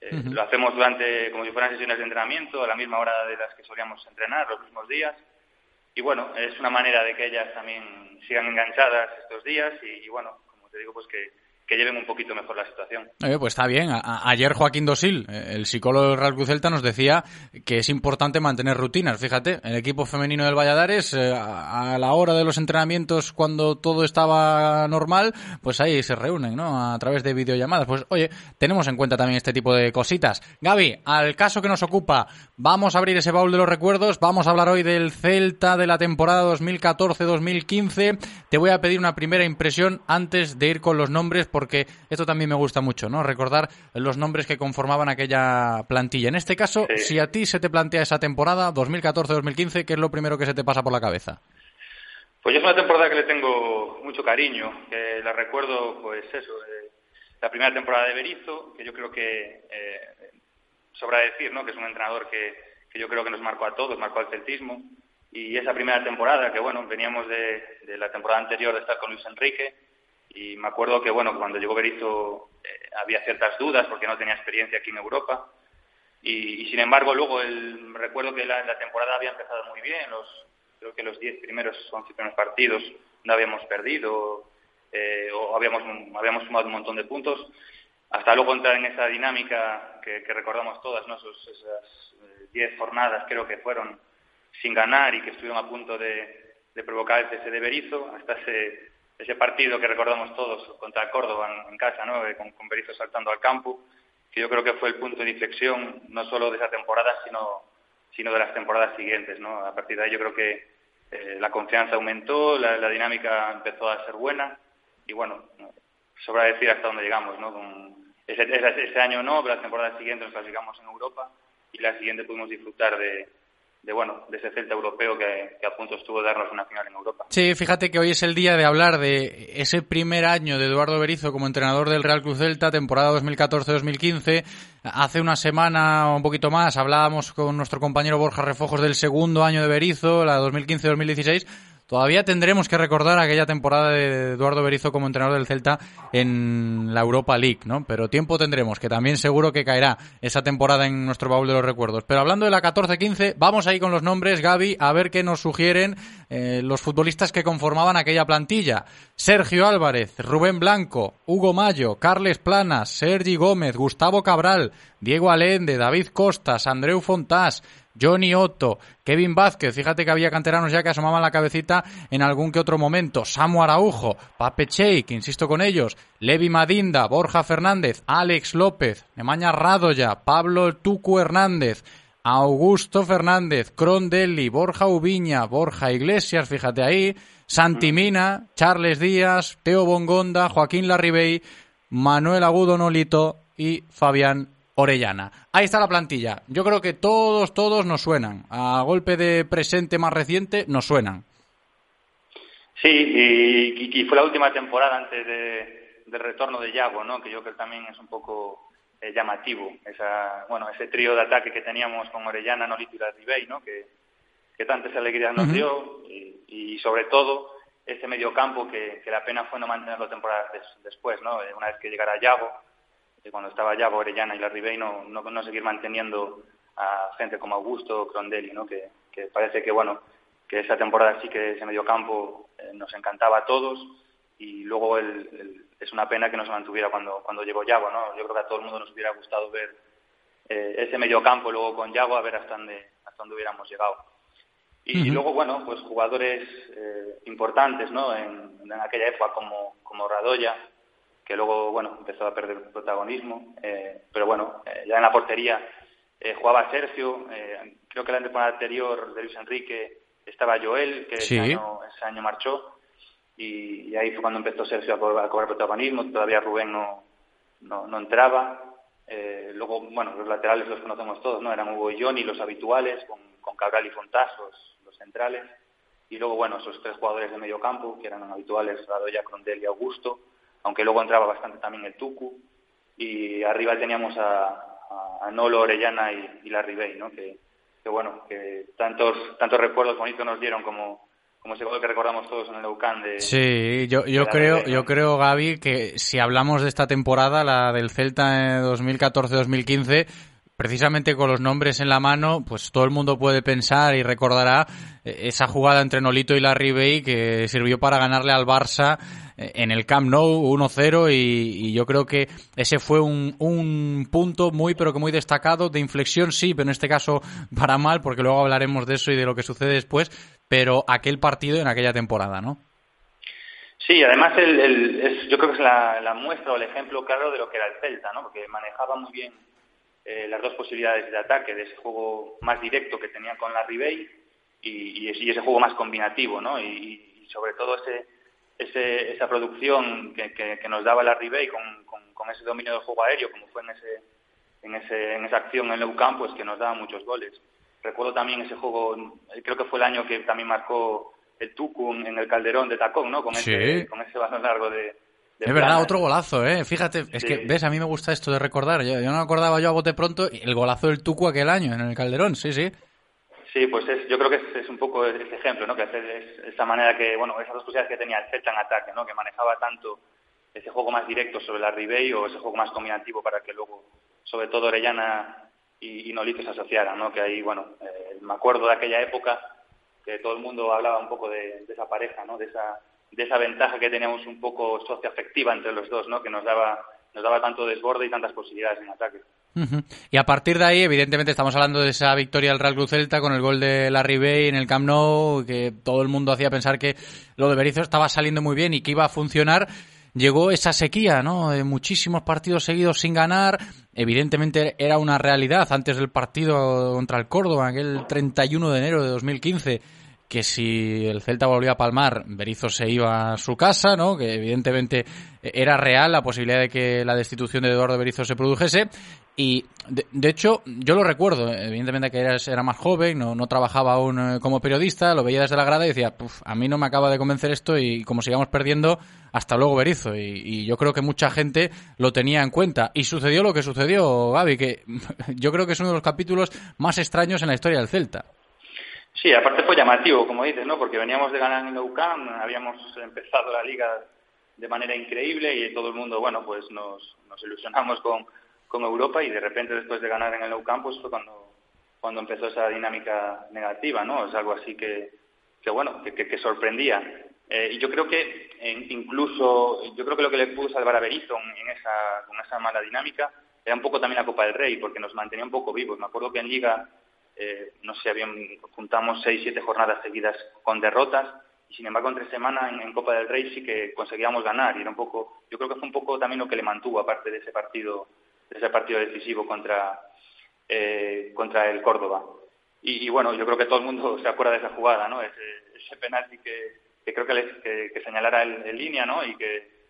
[SPEAKER 7] Eh, uh -huh. Lo hacemos durante, como si fueran sesiones de entrenamiento, a la misma hora de las que solíamos entrenar, los mismos días. Y bueno, es una manera de que ellas también sigan enganchadas estos días y, y bueno, como te digo, pues que, que lleven un poquito mejor la situación.
[SPEAKER 2] Pues está bien. Ayer Joaquín Dosil, eh, el psicólogo del Real Celta, nos decía que es importante mantener rutinas. Fíjate, el equipo femenino del Valladares, eh, a la hora de los entrenamientos, cuando todo estaba normal, pues ahí se reúnen, ¿no? A través de videollamadas. Pues oye, tenemos en cuenta también este tipo de cositas. Gaby, al caso que nos ocupa, vamos a abrir ese baúl de los recuerdos. Vamos a hablar hoy del Celta de la temporada 2014-2015. Te voy a pedir una primera impresión antes de ir con los nombres porque esto también me gusta mucho, ¿no? Recordar los nombres que conformaban aquella plantilla. En este caso, sí. si a ti se te plantea esa temporada, 2014-2015, ¿qué es lo primero que se te pasa por la cabeza?
[SPEAKER 7] Pues es una temporada que le tengo mucho cariño, que la recuerdo, pues eso, eh, la primera temporada de Berizzo, que yo creo que, eh, sobra decir, ¿no? Que es un entrenador que, que yo creo que nos marcó a todos, marcó al celtismo, y esa primera temporada, que bueno, veníamos de, de la temporada anterior de estar con Luis Enrique, y me acuerdo que bueno cuando llegó Berizzo eh, había ciertas dudas porque no tenía experiencia aquí en Europa. Y, sin embargo luego el, recuerdo que la, la, temporada había empezado muy bien. Los creo que los 10 primeros 11 primeros partidos no habíamos perdido eh, o habíamos habíamos sumado un montón de puntos. Hasta luego entrar en esa dinámica que, recordamos todas ¿no? Esas 10 eh, jornadas creo que fueron sin ganar y que estuvieron a punto de, de provocar el cese de Berizzo. Hasta ese ese partido que recordamos todos contra Córdoba en, casa, ¿no? con, con Berizzo saltando al campo, que yo creo que fue el punto de inflexión no solo de esa temporada, sino, sino de las temporadas siguientes. ¿no? A partir de ahí yo creo que eh, la confianza aumentó, la, la, dinámica empezó a ser buena y bueno, sobra decir hasta dónde llegamos. ¿no? Ese año no, pero la temporada siguiente nos clasificamos en Europa y la siguiente pudimos disfrutar de, de bueno de ese Celta europeo que, a punto estuvo de darnos una final en Europa.
[SPEAKER 2] Sí, fíjate que hoy es el día de hablar de ese primer año de Eduardo Berizzo como entrenador del Real Cruz Celta, temporada 2014-2015. Hace una semana o un poquito más hablábamos con nuestro compañero Borja Refojos del segundo año de Berizzo, la 2015-2016 Todavía tendremos que recordar aquella temporada de Eduardo Berizzo como entrenador del Celta en la Europa League, ¿no? Pero tiempo tendremos, que también seguro que caerá esa temporada en nuestro baúl de los recuerdos. Pero hablando de la 14-15, vamos ahí con los nombres, Gaby, a ver qué nos sugieren eh, los futbolistas que conformaban aquella plantilla. Sergio Álvarez, Rubén Blanco, Hugo Mayo, Carles Planas, Sergi Gómez, Gustavo Cabral, Diego Alende, David Costas, Andreu Fontás, Johnny Otto, Kevin Vázquez, fíjate que había canteranos ya que asomaban la cabecita en algún que otro momento, Samu Araujo, Pape Cheik, insisto con ellos, Levi Madinda, Borja Fernández, Alex López, Nemaña Radoya, Pablo Tucu Hernández, Augusto Fernández, Crondelli, Borja Ubiña, Borja Iglesias, fíjate ahí, Santimina, Charles Díaz, Teo Bongonda, Joaquín Larribey, Manuel Agudo Nolito y Fabián Orellana. Ahí está la plantilla. Yo creo que todos, todos nos suenan. A golpe de presente más reciente, nos suenan.
[SPEAKER 7] Sí, y, fue la última temporada antes del retorno de Yago, ¿no? Que yo creo que también es un poco eh, llamativo. Esa, bueno, ese trío de ataque que teníamos con Orellana, Nolito y Larribey, ¿no? Que, que tantas alegrías nos dio y, sobre todo ese mediocampo que, que la pena fue no mantenerlo temporadas después, ¿no? Eh, una vez que llegara Yago, cuando estaba Yago, Orellana y Larribey, no, no, no seguir manteniendo a gente como Augusto, Crondelli, ¿no? Que, que parece que, bueno, que esa temporada sí que ese mediocampo eh, nos encantaba a todos y luego el, es una pena que no se mantuviera cuando, cuando llegó Yago, ¿no? Yo creo que a todo el mundo nos hubiera gustado ver eh, ese mediocampo luego con Yago a ver hasta dónde, hasta dónde hubiéramos llegado. Y, luego, bueno, pues jugadores eh, importantes, ¿no? En, aquella época como, como Radoya, que luego, bueno, empezó a perder protagonismo, eh, pero bueno, ya en la portería jugaba Sergio, creo que la temporada anterior de Luis Enrique estaba Joel, que ese, año, ese año marchó, y, ahí fue cuando empezó Sergio a cobrar, protagonismo, todavía Rubén no, no, entraba. Eh, luego, bueno, los laterales los conocemos todos, ¿no? Eran Hugo y Johnny, los habituales, con, con Cabral y Fontazos, los centrales. Y luego, bueno, esos tres jugadores de medio campo, que eran habituales, Radoya, Crondel y Augusto, aunque luego entraba bastante también el Tucu. Y arriba teníamos a, a, Nolo, Orellana y, y Larribey, ¿no? Que, que, bueno, que tantos, tantos recuerdos bonitos nos dieron como, como ese gol que recordamos todos en el Eucán de
[SPEAKER 2] Sí, yo, yo creo, yo creo Gaby que si hablamos de esta temporada, la del Celta en 2014-2015, precisamente con los nombres en la mano, pues todo el mundo puede pensar y recordará eh, esa jugada entre Nolito y Larry Bay que sirvió para ganarle al Barça eh, en el Camp Nou 1-0 y, yo creo que ese fue un, un punto muy pero que muy destacado de inflexión sí, pero en este caso para mal porque luego hablaremos de eso y de lo que sucede después, pero aquel partido en aquella temporada, ¿no?
[SPEAKER 7] Sí, además el, yo creo que es la, muestra o el ejemplo claro de lo que era el Celta, ¿no? Porque manejaba muy bien eh, las dos posibilidades de ataque, de ese juego más directo que tenía con la Ribey y, y, ese juego más combinativo, ¿no? Y, sobre todo ese, ese, esa producción que, que, nos daba la Ribey con, con, ese dominio del juego aéreo, como fue en, ese, en, ese, en esa acción en el Campo, pues que nos daba muchos goles. Recuerdo también ese juego, creo que fue el año que también marcó el Tucum en el Calderón de Tacón, ¿no? Con, ese, con ese balón largo de,
[SPEAKER 2] es verdad, otro golazo, ¿eh? Fíjate, es que, ves, a mí me gusta esto de recordar. Yo, no me acordaba yo a bote pronto el golazo del Tucu aquel año en el Calderón, sí, sí.
[SPEAKER 7] Sí, pues es, yo creo que es, un poco ese ejemplo, ¿no? Que es, esa manera que, bueno, esas dos posibilidades que tenía el Celta en ataque, ¿no? Que manejaba tanto ese juego más directo sobre la Ribey o ese juego más combinativo para que luego, sobre todo Orellana y, y Nolito se asociaran, ¿no? Que ahí, bueno, eh, me acuerdo de aquella época que todo el mundo hablaba un poco de, esa pareja, ¿no? De esa, de esa ventaja que teníamos un poco socioafectiva entre los dos, ¿no? Que nos daba, nos daba tanto desborde y tantas posibilidades en ataque.
[SPEAKER 2] Y a partir de ahí, evidentemente, estamos hablando de esa victoria del Real Cruz Celta con el gol de Larry Bay en el Camp Nou, que todo el mundo hacía pensar que lo de Berizzo estaba saliendo muy bien y que iba a funcionar llegó esa sequía, ¿no? De muchísimos partidos seguidos sin ganar. Evidentemente era una realidad antes del partido contra el Córdoba, aquel 31 de enero de 2015, que si el Celta volvía a palmar, Berizzo se iba a su casa, ¿no? Que evidentemente era real la posibilidad de que la destitución de Eduardo Berizzo se produjese. Y de, hecho, yo lo recuerdo, evidentemente que era, era más joven, no, no, trabajaba aún eh, como periodista, lo veía desde la grada y decía, a mí no me acaba de convencer esto y como sigamos perdiendo, hasta luego Berizo. Y, yo creo que mucha gente lo tenía en cuenta. Y sucedió lo que sucedió, Gaby, que yo creo que es uno de los capítulos más extraños en la historia del Celta.
[SPEAKER 7] Sí, aparte fue llamativo, como dices, ¿no? Porque veníamos de ganar en el habíamos empezado la liga de manera increíble y todo el mundo, bueno, pues nos, nos ilusionamos con con Europa y de repente después de ganar en el Nou Camp pues fue cuando, cuando empezó esa dinámica negativa, ¿no? Es algo así que, que bueno, que, que, sorprendía. Eh, y yo creo que incluso, yo creo que lo que le pudo salvar a Berizzo en esa, con esa mala dinámica era un poco también la Copa del Rey, porque nos mantenía un poco vivos. Me acuerdo que en Liga, eh, no sé, habían, juntamos seis, siete jornadas seguidas con derrotas, y sin embargo entre semana en, en, Copa del Rey sí que conseguíamos ganar, y era un poco, yo creo que fue un poco también lo que le mantuvo, aparte de ese partido ese partido decisivo contra, eh, contra el Córdoba. Y, bueno, yo creo que todo el mundo se acuerda de esa jugada, ¿no? Ese, ese penalti que, que creo que, que, señalara en línea, ¿no? Y que,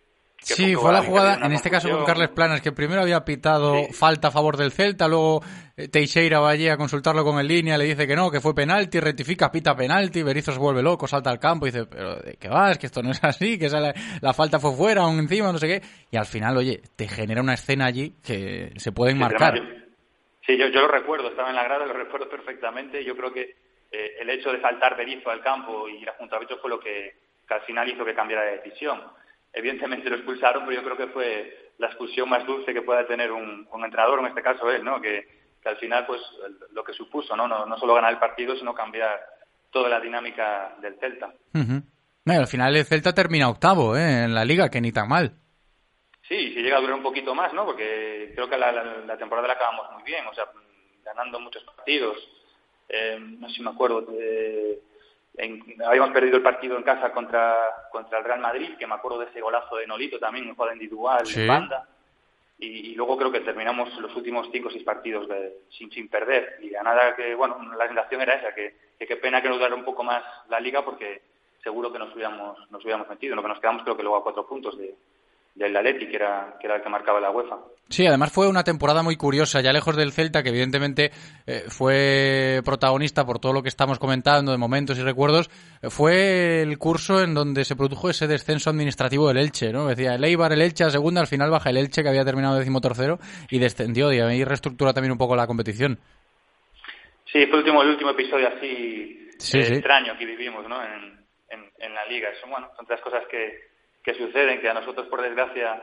[SPEAKER 2] sí, fue la jugada, en este caso con Carles Planas, que primero había pitado falta a favor del Celta, luego eh, Teixeira va allí a consultarlo con el línea, le dice que no, que fue penalti, rectifica, pita penalti, Berizzo se vuelve loco, salta al campo y dice, pero ¿de qué vas? Que esto no es así, que la, la, falta fue fuera, aún encima, no sé qué. Y al final, oye, te genera una escena allí que se puede enmarcar.
[SPEAKER 7] Sí, yo, yo lo recuerdo, estaba en la grada, lo recuerdo perfectamente. Yo creo que eh, el hecho de saltar Berizzo al campo y la Junta de fue lo que, que, al final hizo que cambiara de decisión. Evidentemente lo expulsaron, pero yo creo que fue la expulsión más dulce que pueda tener un, un entrenador, en este caso él, ¿no? Que, que, al final, pues, lo que supuso, ¿no? ¿no? No solo ganar el partido, sino cambiar toda la dinámica del Celta.
[SPEAKER 2] al final el Celta termina octavo, ¿eh? En la liga, que ni tan mal.
[SPEAKER 7] Sí, si llega a durar un poquito más, ¿no? Porque creo que la, la, temporada la acabamos muy bien, o sea, ganando muchos partidos. Eh, no sé si me acuerdo. Eh, habíamos perdido el partido en casa contra, contra el Real Madrid, que me acuerdo de ese golazo de Nolito también, un juego individual, en banda. Y, luego creo que terminamos los últimos cinco o seis partidos sin, sin perder. Y a nada que, bueno, la sensación era esa, que, qué pena que nos dara un poco más la liga porque seguro que nos hubiéramos, nos hubiéramos metido. Lo que nos quedamos creo que luego a cuatro puntos de, del Atleti, que era, que era el que marcaba la UEFA.
[SPEAKER 2] Sí, además fue una temporada muy curiosa, ya lejos del Celta, que evidentemente eh, fue protagonista por todo lo que estamos comentando de momentos y recuerdos, fue el curso en donde se produjo ese descenso administrativo del Elche, ¿no? Decía, el Eibar, el Elche a segunda, al final baja el Elche, que había terminado decimotercero, y descendió, y ahí reestructura también un poco la competición.
[SPEAKER 7] Sí, fue el último, el último episodio así eh, extraño que vivimos, ¿no? En, en, la liga. Son, bueno, son tres cosas que que suceden, que a nosotros, por desgracia,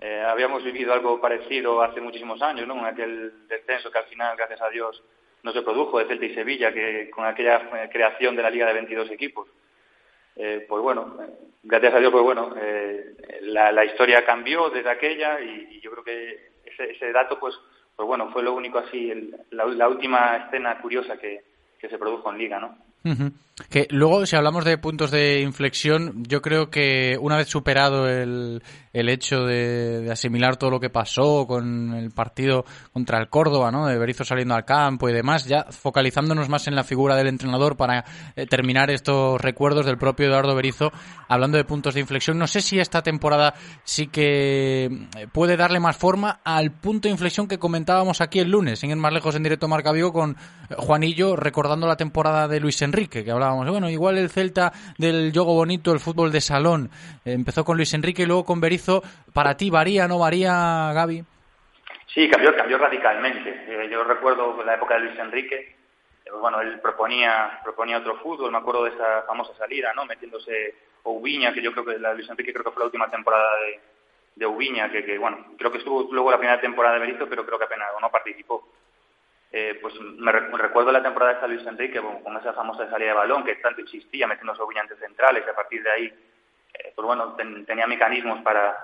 [SPEAKER 7] eh, habíamos vivido algo parecido hace muchísimos años, ¿no? En aquel descenso que al final, gracias a Dios, no se produjo de Celta y Sevilla, que con aquella eh, creación de la Liga de 22 equipos. Eh, pues bueno, gracias a Dios, pues bueno, la, la, historia cambió desde aquella y, yo creo que ese, ese, dato, pues, pues bueno, fue lo único así, la, la, última escena curiosa que, que se produjo en Liga, ¿no?
[SPEAKER 2] Que luego, si hablamos de puntos de inflexión, yo creo que una vez superado el, el hecho de, asimilar todo lo que pasó con el partido contra el Córdoba, ¿no? De Berizzo saliendo al campo y demás, ya focalizándonos más en la figura del entrenador para eh, terminar estos recuerdos del propio Eduardo Berizzo, hablando de puntos de inflexión, no sé si esta temporada sí que eh, puede darle más forma al punto de inflexión que comentábamos aquí el lunes, sin ir más lejos en directo Marca Vigo con eh, Juanillo recordando la temporada de Luis Enrique, que bueno, igual el Celta del juego bonito, el fútbol de salón, empezó con Luis Enrique y luego con Berizzo ¿para ti varía, no varía, Gaby?
[SPEAKER 7] Sí, cambió, cambió radicalmente. Eh, yo recuerdo la época de Luis Enrique, eh, bueno, él proponía, proponía otro fútbol, me acuerdo de esa famosa salida, ¿no? Metiéndose Ubiña, que yo creo que la Luis Enrique creo que fue la última temporada de, Ubiña, que, bueno, creo que estuvo luego la primera temporada de Berizzo, pero creo que apenas no participó. Eh, pues me, recuerdo la temporada de Luis Enrique con, esa famosa salida de balón que tanto existía, metiéndose Ubiña antes centrales, y a partir de ahí eh, pues bueno, tenía mecanismos para,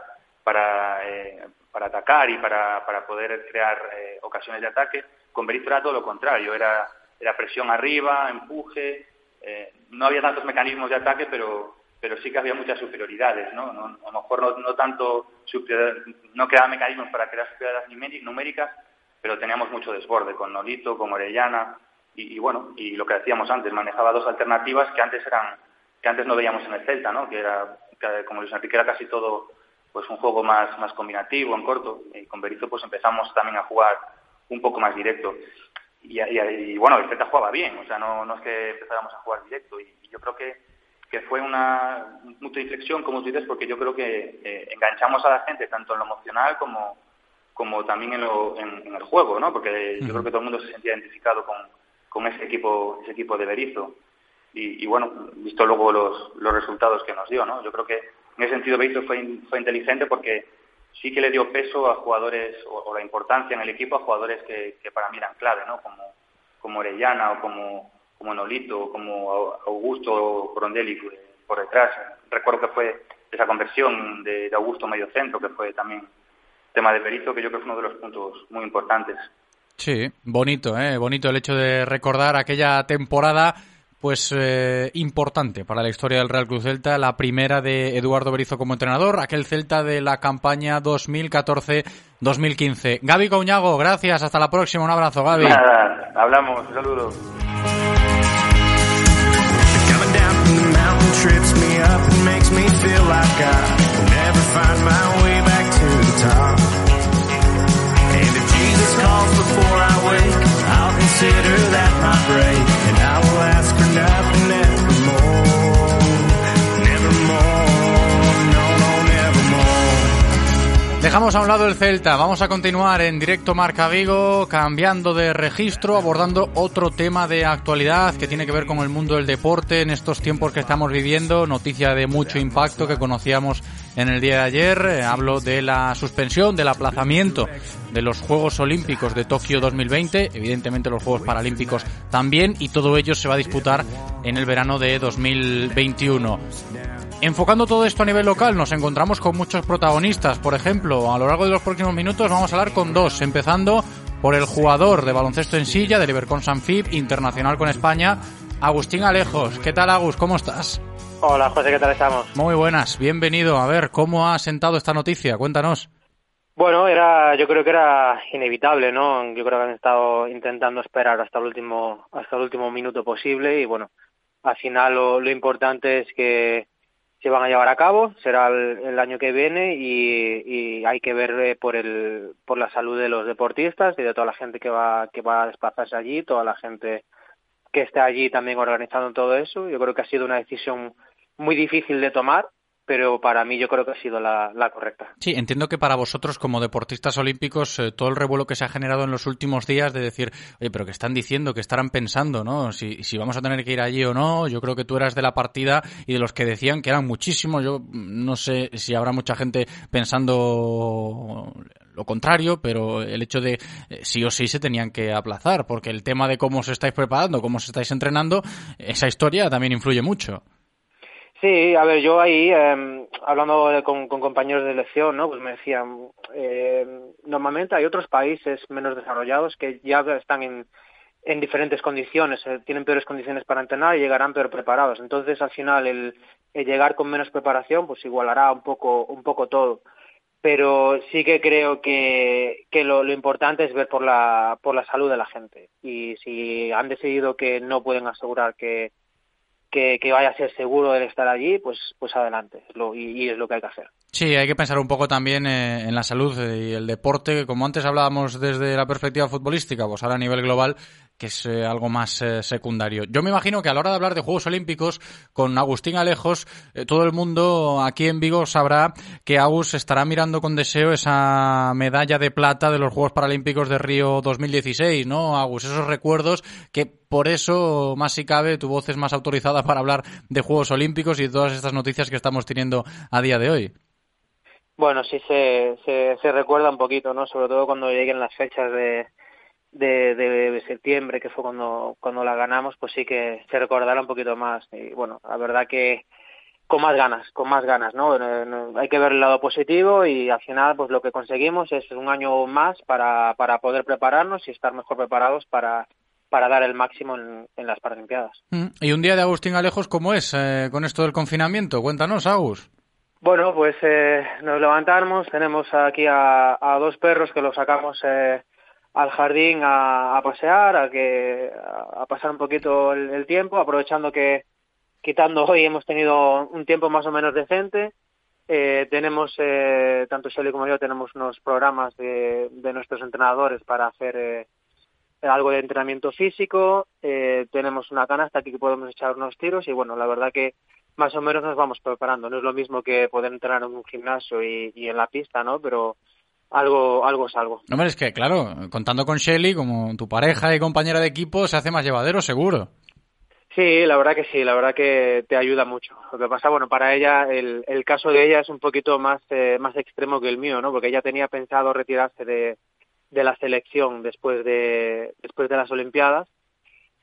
[SPEAKER 7] para, eh, para atacar y para, para poder crear eh, ocasiones de ataque. Con Berizzo era todo lo contrario, era, era presión arriba, empuje, no había tantos mecanismos de ataque, pero, pero sí que había muchas superioridades, ¿no? a lo mejor no, no tanto, no creaba mecanismos para crear superioridades numéricas, pero teníamos mucho desborde con Nolito, con Orellana, y, y, bueno, y lo que decíamos antes, manejaba dos alternativas que antes eran que antes no veíamos en el Celta, ¿no? Que era, como Luis Enrique era casi todo pues un juego más, más combinativo, en corto, y con Berizzo pues empezamos también a jugar un poco más directo. Y, y, bueno, el Celta jugaba bien, o sea, no, no es que empezáramos a jugar directo, y, yo creo que, que fue una mucha inflexión, como tú dices, porque yo creo que eh, enganchamos a la gente tanto en lo emocional como, como también en, lo, en, el juego, ¿no? Porque yo creo que todo el mundo se sentía identificado con, con ese equipo, ese equipo de Berizzo y, bueno, visto luego los, los resultados que nos dio, ¿no? Yo creo que en ese sentido Beito fue, fue inteligente porque sí que le dio peso a jugadores, o, la importancia en el equipo a jugadores que, que, para mí eran clave, ¿no? Como, como Orellana o como, como Nolito o como Augusto o Corondelli por detrás. Recuerdo que fue esa conversión de, Augusto medio centro, que fue también tema de Berizzo, que yo creo que fue uno de los puntos muy importantes.
[SPEAKER 2] Sí, bonito, ¿eh? bonito el hecho de recordar aquella temporada pues eh, importante para la historia del Real Cruz Celta, la primera de Eduardo Berizo como entrenador, aquel Celta de la campaña 2014-2015. Gaby Coñago, gracias, hasta la próxima, un abrazo, Gaby.
[SPEAKER 7] Nada, hablamos, saludos.
[SPEAKER 1] these calls before I wake. I'll consider that my break, and I will ask for nothing
[SPEAKER 2] Dejamos a un lado el Celta, vamos a continuar en directo Marca Vigo, cambiando de registro, abordando otro tema de actualidad que tiene que ver con el mundo del deporte en estos tiempos que estamos viviendo, noticia de mucho impacto que conocíamos en el día de ayer, eh, hablo de la suspensión, del aplazamiento de los Juegos Olímpicos de Tokio 2020, evidentemente los Juegos Paralímpicos también, y todo ello se va a disputar en el verano de 2021. Enfocando todo esto a nivel local, nos encontramos con muchos protagonistas. Por ejemplo, a lo largo de los próximos minutos vamos a hablar con dos, empezando por el jugador de baloncesto en silla del Ibercon Sanfib, internacional con España, Agustín Alejos. ¿Qué tal, Agus? ¿Cómo estás?
[SPEAKER 8] Hola, José, ¿qué tal estamos?
[SPEAKER 2] Muy buenas, bienvenido. A ver, ¿cómo ha sentado esta noticia? Cuéntanos.
[SPEAKER 8] Bueno, era, yo creo que era inevitable, ¿no? Yo creo que han estado intentando esperar hasta el último, hasta el último minuto posible y bueno, al final lo, lo importante es que se van a llevar a cabo, será el, año que viene y, hay que ver eh, por el por la salud de los deportistas y de toda la gente que va que va a desplazarse allí, toda la gente que está allí también organizando todo eso. Yo creo que ha sido una decisión muy difícil de tomar, pero para mí yo creo que ha sido la, correcta.
[SPEAKER 2] Sí, entiendo que para vosotros como deportistas olímpicos eh, todo el revuelo que se ha generado en los últimos días de decir, oye, pero que están diciendo, que estarán pensando, ¿no? Si, si vamos a tener que ir allí o no, yo creo que tú eras de la partida y de los que decían que eran muchísimos, yo no sé si habrá mucha gente pensando lo contrario, pero el hecho de eh, sí o sí se tenían que aplazar, porque el tema de cómo os estáis preparando, cómo os estáis entrenando, esa historia también influye mucho.
[SPEAKER 8] Sí, a ver, yo ahí, eh, hablando con, compañeros de elección, ¿no? Pues me decían, eh, normalmente hay otros países menos desarrollados que ya están en, en diferentes condiciones, eh, tienen peores condiciones para entrenar y llegarán peor preparados. Entonces, al final, el, llegar con menos preparación, pues igualará un poco, un poco todo. Pero sí que creo que, que lo, lo importante es ver por la, por la salud de la gente. Y si han decidido que no pueden asegurar que que, vaya a ser seguro el estar allí, pues, pues adelante, y, es lo que hay que hacer.
[SPEAKER 2] Sí, hay que pensar un poco también eh, en la salud y el deporte, como antes hablábamos desde la perspectiva futbolística, pues ahora a nivel global que es eh, algo más eh, secundario. Yo me imagino que a la hora de hablar de Juegos Olímpicos con Agustín Alejos, eh, todo el mundo aquí en Vigo sabrá que Agus estará mirando con deseo esa medalla de plata de los Juegos Paralímpicos de Río 2016, ¿no, Agus? Esos recuerdos que por eso, más si cabe, tu voz es más autorizada para hablar de Juegos Olímpicos y de todas estas noticias que estamos teniendo a día de hoy.
[SPEAKER 8] Bueno, sí se, se, se recuerda un poquito, ¿no? Sobre todo cuando lleguen las fechas de, de, de, septiembre, que fue cuando, cuando la ganamos, pues sí que se recordará un poquito más. Y bueno, la verdad que con más ganas, con más ganas, ¿no? Hay que ver el lado positivo y al final, pues lo que conseguimos es un año más para, para poder prepararnos y estar mejor preparados para, para dar el máximo en, las Paralimpiadas.
[SPEAKER 2] Mm. ¿Y un día de Agustín Alejos cómo es eh, con esto del confinamiento? Cuéntanos, Agus.
[SPEAKER 8] Bueno, pues eh, nos levantamos, tenemos aquí a, a, dos perros que los sacamos eh, al jardín a, pasear, a que a, pasar un poquito el, tiempo, aprovechando que quitando hoy hemos tenido un tiempo más o menos decente. Eh, tenemos, eh, tanto Shelly como yo, tenemos unos programas de, de nuestros entrenadores para hacer eh, algo de entrenamiento físico. Eh, tenemos una canasta aquí que podemos echar unos tiros y bueno, la verdad que más o menos nos vamos preparando. No es lo mismo que poder entrenar en un gimnasio y, y en la pista, ¿no? Pero algo, algo es algo.
[SPEAKER 2] No, es que, claro, contando con Shelly, como tu pareja y compañera de equipo, se hace más llevadero, seguro.
[SPEAKER 8] Sí, la verdad que sí, la verdad que te ayuda mucho. Lo que pasa, bueno, para ella, el, el caso de ella es un poquito más, eh, más extremo que el mío, ¿no? Porque ella tenía pensado retirarse de, de la selección después de, después de las Olimpiadas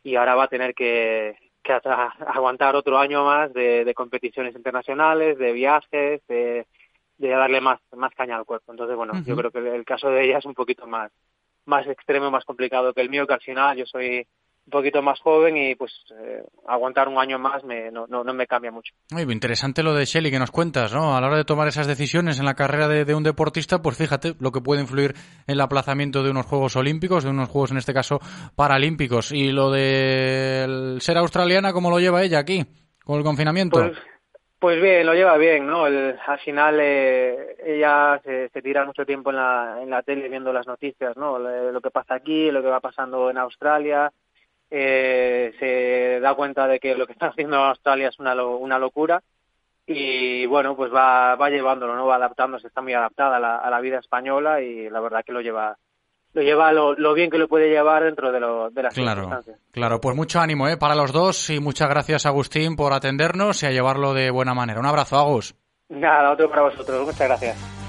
[SPEAKER 8] y ahora va a tener que, que aguantar otro año más de, de competiciones internacionales, de viajes, de de darle más, más caña al cuerpo. Entonces, bueno, yo creo que el caso de ella es un poquito más, más extremo, más complicado que el mío, que al final yo soy un poquito más joven y pues eh, aguantar un año más me, no, no, me cambia mucho.
[SPEAKER 2] Muy interesante lo de Shelly que nos cuentas, ¿no? A la hora de tomar esas decisiones en la carrera de, de, un deportista, pues fíjate lo que puede influir en el aplazamiento de unos Juegos Olímpicos, de unos Juegos en este caso Paralímpicos. Y lo de ser australiana, ¿cómo lo lleva ella aquí? ¿Con el confinamiento?
[SPEAKER 8] Pues, pues bien, lo lleva bien, ¿no? El, al final eh, ella se, tira mucho tiempo en la, en la tele viendo las noticias, ¿no? Lo, que pasa aquí, lo que va pasando en Australia. Eh, se da cuenta de que lo que está haciendo Australia es una, una locura y bueno, pues va, va llevándolo, ¿no? Va adaptándose, está muy adaptada a la, a la vida española y la verdad que lo lleva lo lleva lo, bien que lo puede llevar dentro de, lo, de las
[SPEAKER 2] claro,
[SPEAKER 8] circunstancias.
[SPEAKER 2] Claro, pues mucho ánimo ¿eh? para los dos y muchas gracias Agustín por atendernos y a llevarlo de buena manera. Un abrazo, Agus.
[SPEAKER 8] Nada, otro para vosotros. Muchas gracias.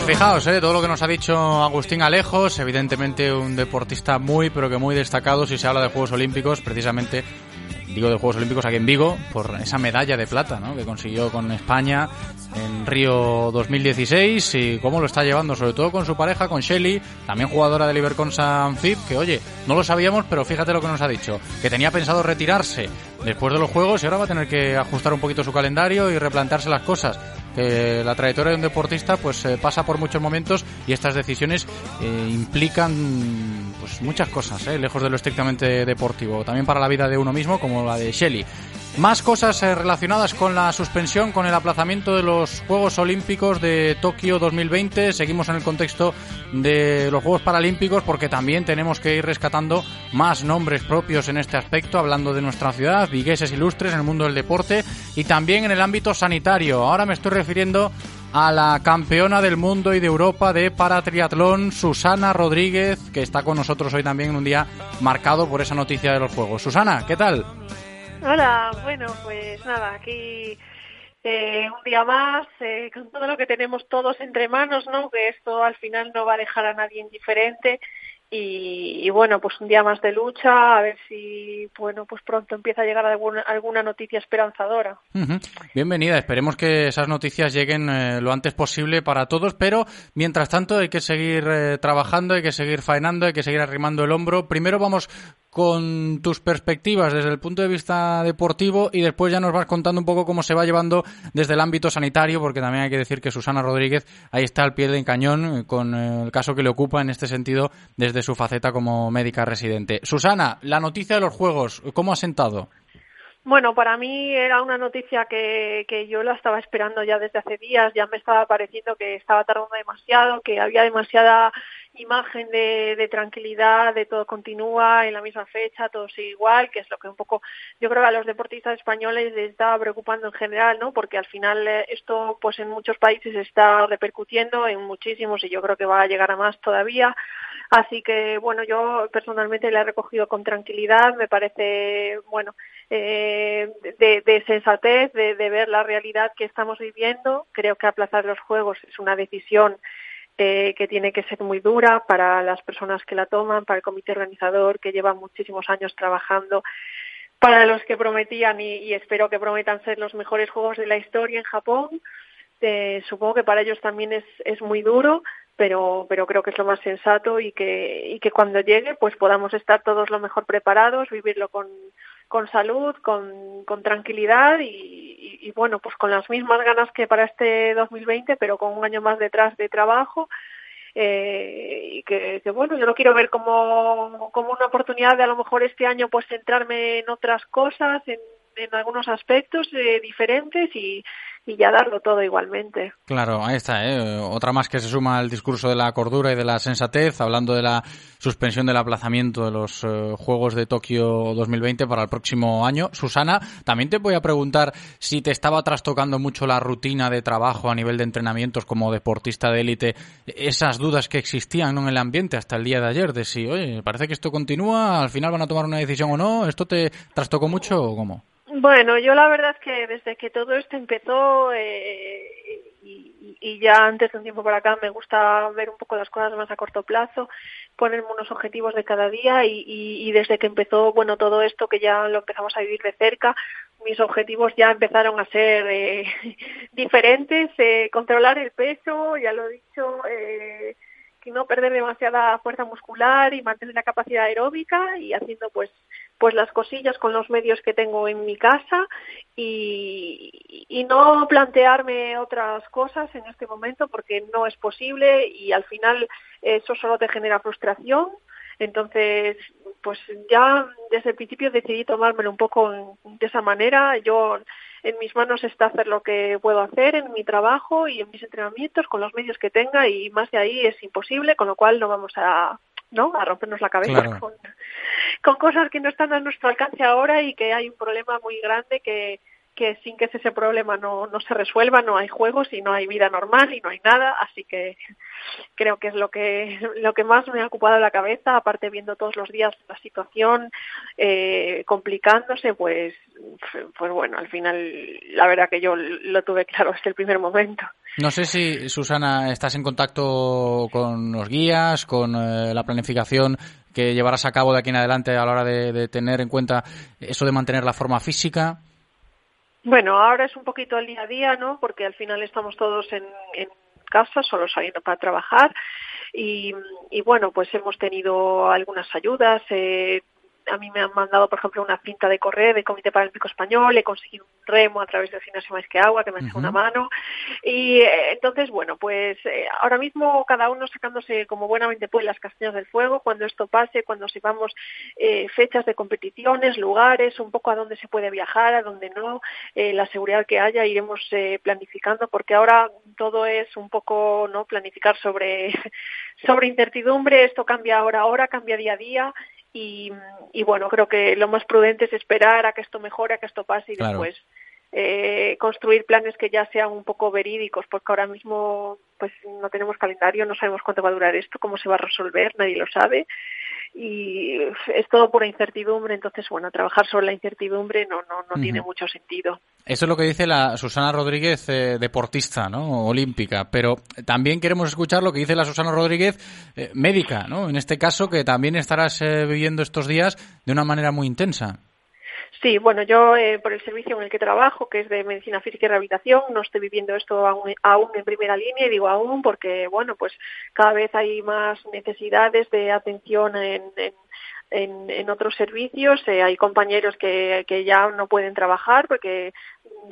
[SPEAKER 2] Pues fijaos, ¿eh? todo lo que nos ha dicho Agustín Alejos, evidentemente un deportista muy, pero que muy destacado si se habla de Juegos Olímpicos, precisamente digo de Juegos Olímpicos aquí en Vigo, por esa medalla de plata ¿no? que consiguió con España en Río 2016 y cómo lo está llevando, sobre todo con su pareja, con Shelly, también jugadora del Ibercon San Fib, que oye, no lo sabíamos, pero fíjate lo que nos ha dicho, que tenía pensado retirarse después de los Juegos y ahora va a tener que ajustar un poquito su calendario y replantearse las cosas la trayectoria de un deportista pues eh, pasa por muchos momentos y estas decisiones eh, implican pues muchas cosas, eh, lejos de lo estrictamente deportivo, también para la vida de uno mismo como la de Shelly. Más cosas relacionadas con la suspensión, con el aplazamiento de los Juegos Olímpicos de Tokio 2020. Seguimos en el contexto de los Juegos Paralímpicos porque también tenemos que ir rescatando más nombres propios en este aspecto, hablando de nuestra ciudad, vigueses ilustres en el mundo del deporte y también en el ámbito sanitario. Ahora me estoy refiriendo a la campeona del mundo y de Europa de paratriatlón, Susana Rodríguez, que está con nosotros hoy también en un día marcado por esa noticia de los Juegos. Susana, ¿qué tal?
[SPEAKER 9] Hola, bueno, pues nada, aquí eh, un día más, eh, con todo lo que tenemos todos entre manos, ¿no? Que esto al final no va a dejar a nadie indiferente y, bueno, pues un día más de lucha, a ver si, bueno, pues pronto empieza a llegar alguna, alguna noticia esperanzadora.
[SPEAKER 2] Bienvenida, esperemos que esas noticias lleguen eh, lo antes posible para todos, pero mientras tanto hay que seguir eh, trabajando, hay que seguir faenando, hay que seguir arrimando el hombro. Primero vamos con tus perspectivas desde el punto de vista deportivo y después ya nos vas contando un poco cómo se va llevando desde el ámbito sanitario, porque también hay que decir que Susana Rodríguez ahí está al pie del cañón eh, con el caso que le ocupa en este sentido desde su faceta como médica residente. Susana, la noticia de los Juegos, ¿cómo ha sentado?
[SPEAKER 9] Bueno, para mí era una noticia que, que yo la estaba esperando ya desde hace días, ya me estaba pareciendo que estaba tardando demasiado, que había demasiada imagen de, de, tranquilidad, de todo continúa en la misma fecha, todo sigue igual, que es lo que un poco yo creo que a los deportistas españoles les está preocupando en general, ¿no? Porque al final eh, esto pues en muchos países está repercutiendo, en muchísimos y yo creo que va a llegar a más todavía. Así que bueno, yo personalmente la he recogido con tranquilidad, me parece bueno eh, de, de, sensatez, de, de ver la realidad que estamos viviendo. Creo que aplazar los juegos es una decisión que tiene que ser muy dura para las personas que la toman, para el comité organizador que lleva muchísimos años trabajando, para los que prometían y, y espero que prometan ser los mejores juegos de la historia en Japón. Eh, supongo que para ellos también es, es muy duro, pero, pero creo que es lo más sensato y que, y que cuando llegue pues podamos estar todos lo mejor preparados, vivirlo con, con salud, con, con tranquilidad y, y, bueno, pues con las mismas ganas que para este 2020, pero con un año más detrás de trabajo. Eh, y que, que, bueno, yo lo quiero ver como, como una oportunidad de a lo mejor este año pues centrarme en otras cosas, en, en algunos aspectos eh, diferentes y, y ya darlo todo igualmente.
[SPEAKER 2] Claro, ahí está, ¿eh? otra más que se suma al discurso de la cordura y de la sensatez, hablando de la suspensión del aplazamiento de los eh, Juegos de Tokio 2020 para el próximo año. Susana, también te voy a preguntar si te estaba trastocando mucho la rutina de trabajo a nivel de entrenamientos como deportista de élite, esas dudas que existían en el ambiente hasta el día de ayer, de si, oye, parece que esto continúa, al final van a tomar una decisión o no, ¿esto te trastocó mucho o cómo?
[SPEAKER 9] Bueno, yo la verdad es que desde que todo esto empezó eh, y, ya antes de un tiempo para acá me gusta ver un poco las cosas más a corto plazo, ponerme unos objetivos de cada día y, y, y desde que empezó, bueno, todo esto que ya lo empezamos a vivir de cerca, mis objetivos ya empezaron a ser eh, diferentes, eh, controlar el peso, ya lo he dicho, eh, que no perder demasiada fuerza muscular y mantener la capacidad aeróbica y haciendo pues pues las cosillas con los medios que tengo en mi casa y, y no plantearme otras cosas en este momento porque no es posible y al final eso solo te genera frustración Entonces, pues ya desde el principio decidí tomármelo un poco de esa manera. Yo en mis manos está hacer lo que puedo hacer en mi trabajo y en mis entrenamientos con los medios que tenga y más de ahí es imposible, con lo cual no vamos a ¿no? a rompernos la cabeza con, con cosas que no están a nuestro alcance ahora y que hay un problema muy grande que que sin que ese problema no, no se resuelva no hay juegos y no hay vida normal y no hay nada así que creo que es lo que lo que más me ha ocupado la cabeza aparte viendo todos los días la situación eh, complicándose pues pues bueno al final la verdad que yo lo tuve claro desde el primer momento.
[SPEAKER 2] No sé si Susana estás en contacto con los guías con eh, la planificación que llevarás a cabo de aquí en adelante a la hora de, de tener en cuenta eso de mantener la forma física
[SPEAKER 9] bueno, ahora es un poquito el día a día, ¿no? Porque al final estamos todos en, en casa, solo saliendo para trabajar. Y, y, bueno, pues hemos tenido algunas ayudas. Eh, a mí me han mandado, por ejemplo, una cinta de correr del Comité Paralímpico Español, he conseguido un remo a través del Gimnasio Más que Agua, que me hace una mano. Y eh, entonces, bueno, pues eh, ahora mismo cada uno sacándose como buenamente puede las castañas del fuego, cuando esto pase, cuando sepamos eh, fechas de competiciones, lugares, un poco a dónde se puede viajar, a dónde no, eh, la seguridad que haya, iremos eh, planificando, porque ahora todo es un poco, ¿no?, planificar sobre, sobre incertidumbre, esto cambia ahora, ahora, cambia día a día, y, y, bueno, creo que lo más prudente es esperar a que esto mejore, a que esto pase y
[SPEAKER 2] claro.
[SPEAKER 9] después eh, construir planes que ya sean un poco verídicos, porque ahora mismo pues no tenemos calendario, no sabemos cuánto va a durar esto, cómo se va a resolver, nadie lo sabe y es todo pura incertidumbre, entonces bueno, trabajar sobre la incertidumbre no no no uh -huh. tiene mucho sentido.
[SPEAKER 2] Eso es lo que dice la Susana Rodríguez, eh, deportista, ¿no? Olímpica, pero también queremos escuchar lo que dice la Susana Rodríguez, eh, médica, ¿no? En este caso, que también estarás eh, viviendo estos días de una manera muy intensa.
[SPEAKER 9] Sí, bueno, yo eh, por el servicio en el que trabajo, que es de medicina física y rehabilitación, no estoy viviendo esto aún, aún en primera línea, y digo aún porque, bueno, pues cada vez hay más necesidades de atención en, en en, en, otros servicios. Eh, hay compañeros que, que, ya no pueden trabajar porque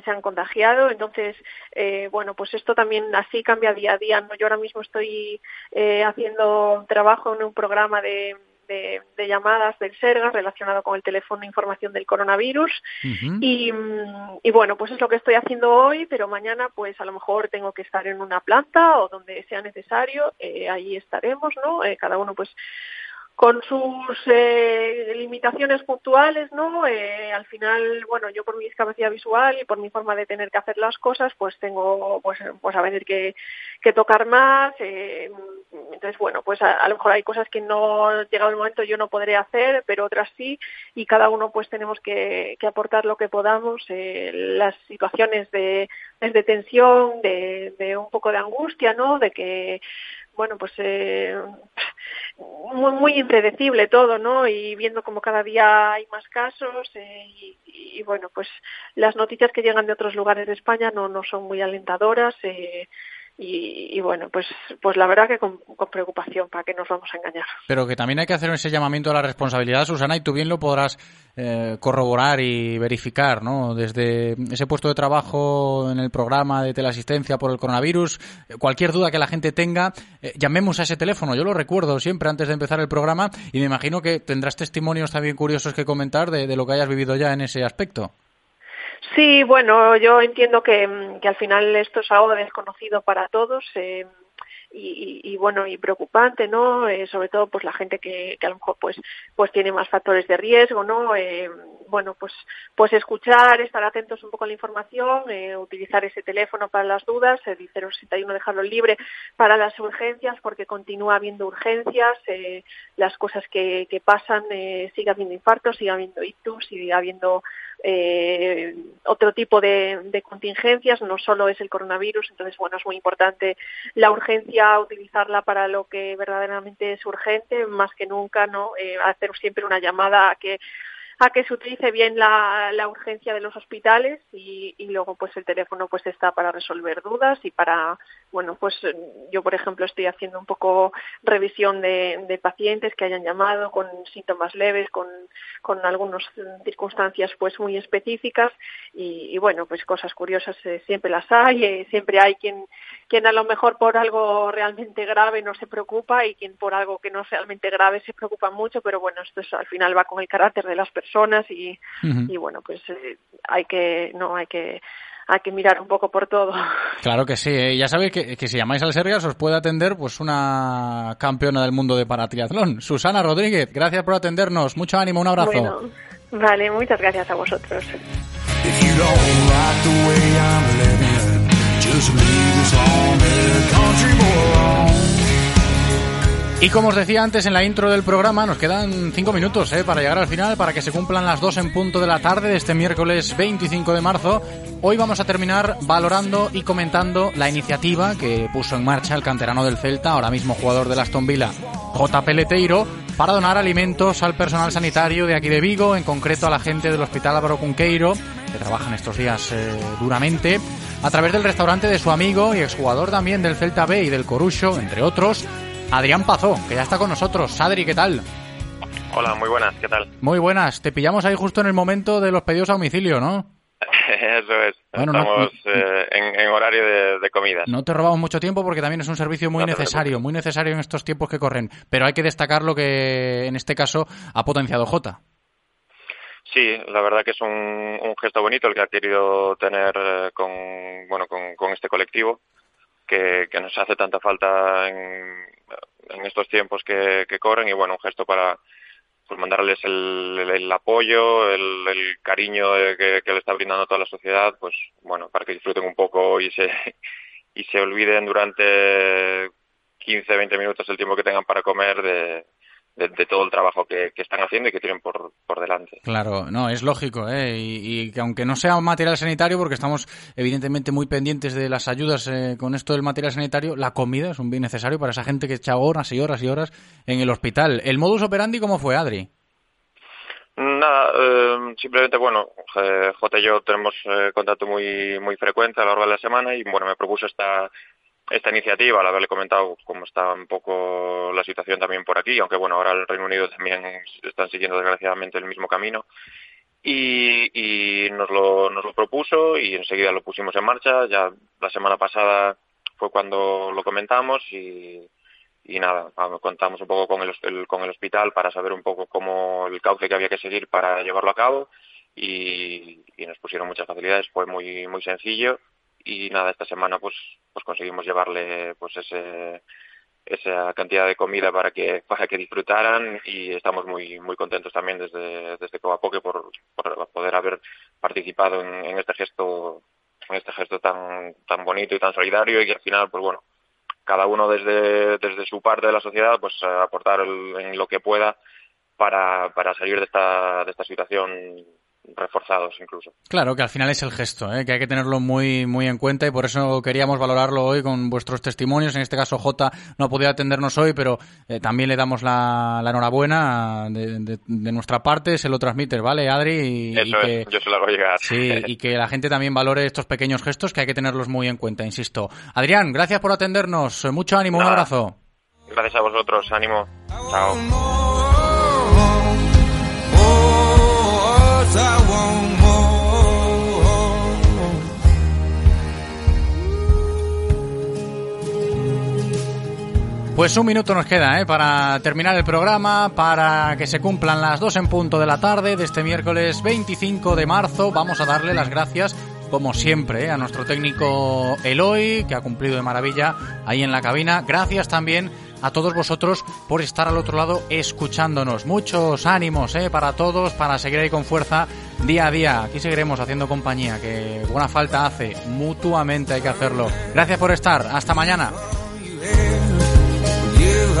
[SPEAKER 9] se han contagiado. Entonces, eh, bueno, pues esto también así cambia día a día. ¿no? Yo ahora mismo estoy eh, haciendo trabajo en un programa de, de, de, llamadas del SERGA relacionado con el teléfono de información del coronavirus. Uh -huh. y, y, bueno, pues es lo que estoy haciendo hoy, pero mañana pues a lo mejor tengo que estar en una planta o donde sea necesario. Eh, ahí estaremos, ¿no? Eh, cada uno pues con sus eh, limitaciones puntuales, ¿no? Eh, al final, bueno, yo por mi discapacidad visual y por mi forma de tener que hacer las cosas, pues tengo, pues, pues a veces que, que tocar más. Eh, entonces, bueno, pues a, lo mejor hay cosas que no, llegado el momento, yo no podré hacer, pero otras sí, y cada uno pues tenemos que, que aportar lo que podamos. Eh, las situaciones de, de tensión, de, de un poco de angustia, ¿no? De que bueno, pues eh, muy, muy impredecible todo, ¿no? Y viendo como cada día hay más casos eh, y, y, bueno, pues las noticias que llegan de otros lugares de España no, no son muy alentadoras. Eh, y, y, bueno, pues, pues la verdad que con, preocupación, ¿para qué nos vamos a engañar?
[SPEAKER 2] Pero que también hay que hacer ese llamamiento a la responsabilidad, Susana, y tú bien lo podrás eh, corroborar y verificar, ¿no? Desde ese puesto de trabajo en el programa de teleasistencia por el coronavirus, cualquier duda que la gente tenga, eh, llamemos a ese teléfono. Yo lo recuerdo siempre antes de empezar el programa y me imagino que tendrás testimonios también curiosos que comentar de, de lo que hayas vivido ya en ese aspecto.
[SPEAKER 9] Sí, bueno, yo entiendo que, que al final esto es algo desconocido para todos. Eh, y, y, bueno y preocupante no eh, sobre todo pues la gente que, que a lo mejor pues pues tiene más factores de riesgo no eh, bueno pues pues escuchar estar atentos un poco a la información eh, utilizar ese teléfono para las dudas el 061 dejarlo libre para las urgencias porque continúa habiendo urgencias eh, las cosas que, que pasan eh, sigue habiendo infartos sigue habiendo ictus sigue habiendo eh, otro tipo de, de, contingencias, no solo es el coronavirus, entonces bueno, es muy importante la urgencia, utilizarla para lo que verdaderamente es urgente, más que nunca, ¿no? Eh, hacer siempre una llamada a que a que se utilice bien la, la urgencia de los hospitales y, y, luego pues el teléfono pues está para resolver dudas y para bueno pues yo por ejemplo estoy haciendo un poco revisión de, de pacientes que hayan llamado con síntomas leves con, con algunas circunstancias pues muy específicas y, y bueno pues cosas curiosas eh, siempre las hay eh, siempre hay quien quien a lo mejor por algo realmente grave no se preocupa y quien por algo que no es realmente grave se preocupa mucho, pero bueno, esto es, al final va con el carácter de las personas y, y bueno, pues eh, hay que, no, hay que, hay que mirar un poco por todo.
[SPEAKER 2] Claro que sí, ¿eh? ya sabéis que, que si llamáis al Sergas os puede atender pues una campeona del mundo de paratriatlón, Susana Rodríguez. Gracias por atendernos, mucho ánimo, un abrazo.
[SPEAKER 9] Bueno, vale, muchas gracias a vosotros.
[SPEAKER 2] Y como os decía antes en la intro del programa, nos quedan cinco minutos ¿eh? para llegar al final, para que se cumplan las dos en punto de la tarde de este miércoles 25 de marzo. Hoy vamos a terminar valorando y comentando la iniciativa que puso en marcha el canterano del Celta, ahora mismo jugador del Aston Villa, J. Peleteiro, para donar alimentos al personal sanitario de aquí de Vigo, en concreto a la gente del Hospital Álvaro Cunqueiro, que trabajan estos días eh, duramente, a través del restaurante de su amigo y exjugador también del Celta B y del Corucho, entre otros, Adrián Pazó, que ya está con nosotros. Adri, ¿qué tal?
[SPEAKER 10] Hola, muy buenas, ¿qué tal?
[SPEAKER 2] Muy buenas. Te pillamos ahí justo en el momento de los pedidos a domicilio, ¿no?
[SPEAKER 10] Eso es,
[SPEAKER 2] Bueno, no-
[SPEAKER 10] estamos eh, en, en horario de, de comidas.
[SPEAKER 2] No te robamos mucho tiempo porque también es un servicio muy
[SPEAKER 10] No
[SPEAKER 2] necesario, muy necesario en estos tiempos que corren. Pero hay que destacar lo que en este caso ha potenciado Jota.
[SPEAKER 10] Sí, la verdad que es un, un gesto bonito el que ha querido tener eh, con, bueno, con, con este colectivo que, que nos hace tanta falta en, en estos tiempos que, que corren y bueno, un gesto para pues mandarles el, el- el apoyo, el, el cariño que, que le está brindando toda la sociedad, pues bueno, para que disfruten un poco y se, y se olviden durante 15, 20 minutos el tiempo que tengan para comer de, de, de todo el trabajo que, que están haciendo y que tienen por, por delante.
[SPEAKER 2] Claro, no, es lógico, ¿eh? Y, que aunque no sea un material sanitario, porque estamos evidentemente muy pendientes de las ayudas eh, con esto del material sanitario, la comida es un bien necesario para esa gente que echa horas y horas y horas en el hospital. ¿El modus operandi cómo fue, Adri?
[SPEAKER 10] Nada, eh, simplemente, bueno, eh, J y yo tenemos eh, contacto muy muy frecuente a lo largo de la semana y, bueno, me propuso esta esta iniciativa, al haberle comentado cómo está un poco la situación también por aquí, aunque, bueno, ahora el Reino Unido también están siguiendo desgraciadamente el mismo camino. Y, y nos, lo, nos lo propuso y enseguida lo pusimos en marcha. Ya la semana pasada fue cuando lo comentamos y, y nada, ah, contamos un poco con el, el- con el hospital para saber un poco cómo el cauce que había que seguir para llevarlo a cabo y, y nos pusieron muchas facilidades, fue muy muy sencillo y nada, esta semana pues pues conseguimos llevarle pues ese esa cantidad de comida para que para que disfrutaran y estamos muy muy contentos también desde desde Coapoque por, por poder haber participado en, en este gesto en este gesto tan tan bonito y tan solidario y que al final pues bueno cada uno desde desde su parte de la sociedad pues aportar el- en lo que pueda para para salir de esta de esta situación reforzados incluso
[SPEAKER 2] Claro, que al final es el gesto, ¿eh? que hay que tenerlo muy, muy en cuenta y por eso queríamos valorarlo hoy con vuestros testimonios. En este caso, J no ha podido atendernos hoy, pero eh, también le damos la, la enhorabuena de, de- de nuestra parte, se lo transmites, ¿vale, Adri? Y, que,
[SPEAKER 10] es yo se lo hago llegar
[SPEAKER 2] Sí, y que la gente también valore estos pequeños gestos que hay que tenerlos muy en cuenta, insisto. Adrián, gracias por atendernos. Mucho ánimo, un abrazo.
[SPEAKER 10] gracias a vosotros ánimo chao
[SPEAKER 2] Pues un minuto nos queda ¿eh? para terminar el programa, para que se cumplan las dos en punto de la tarde de este miércoles 25 de marzo. Vamos a darle las gracias, como siempre, ¿eh? a nuestro técnico Eloy, que ha cumplido de maravilla ahí en la cabina. Gracias también a todos vosotros por estar al otro lado escuchándonos. Muchos ánimos ¿eh? para todos, para seguir ahí con fuerza día a día. Aquí seguiremos haciendo compañía, que buena falta hace. Mutuamente hay que hacerlo. Gracias por estar. Hasta mañana.
[SPEAKER 11] Give,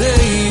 [SPEAKER 11] I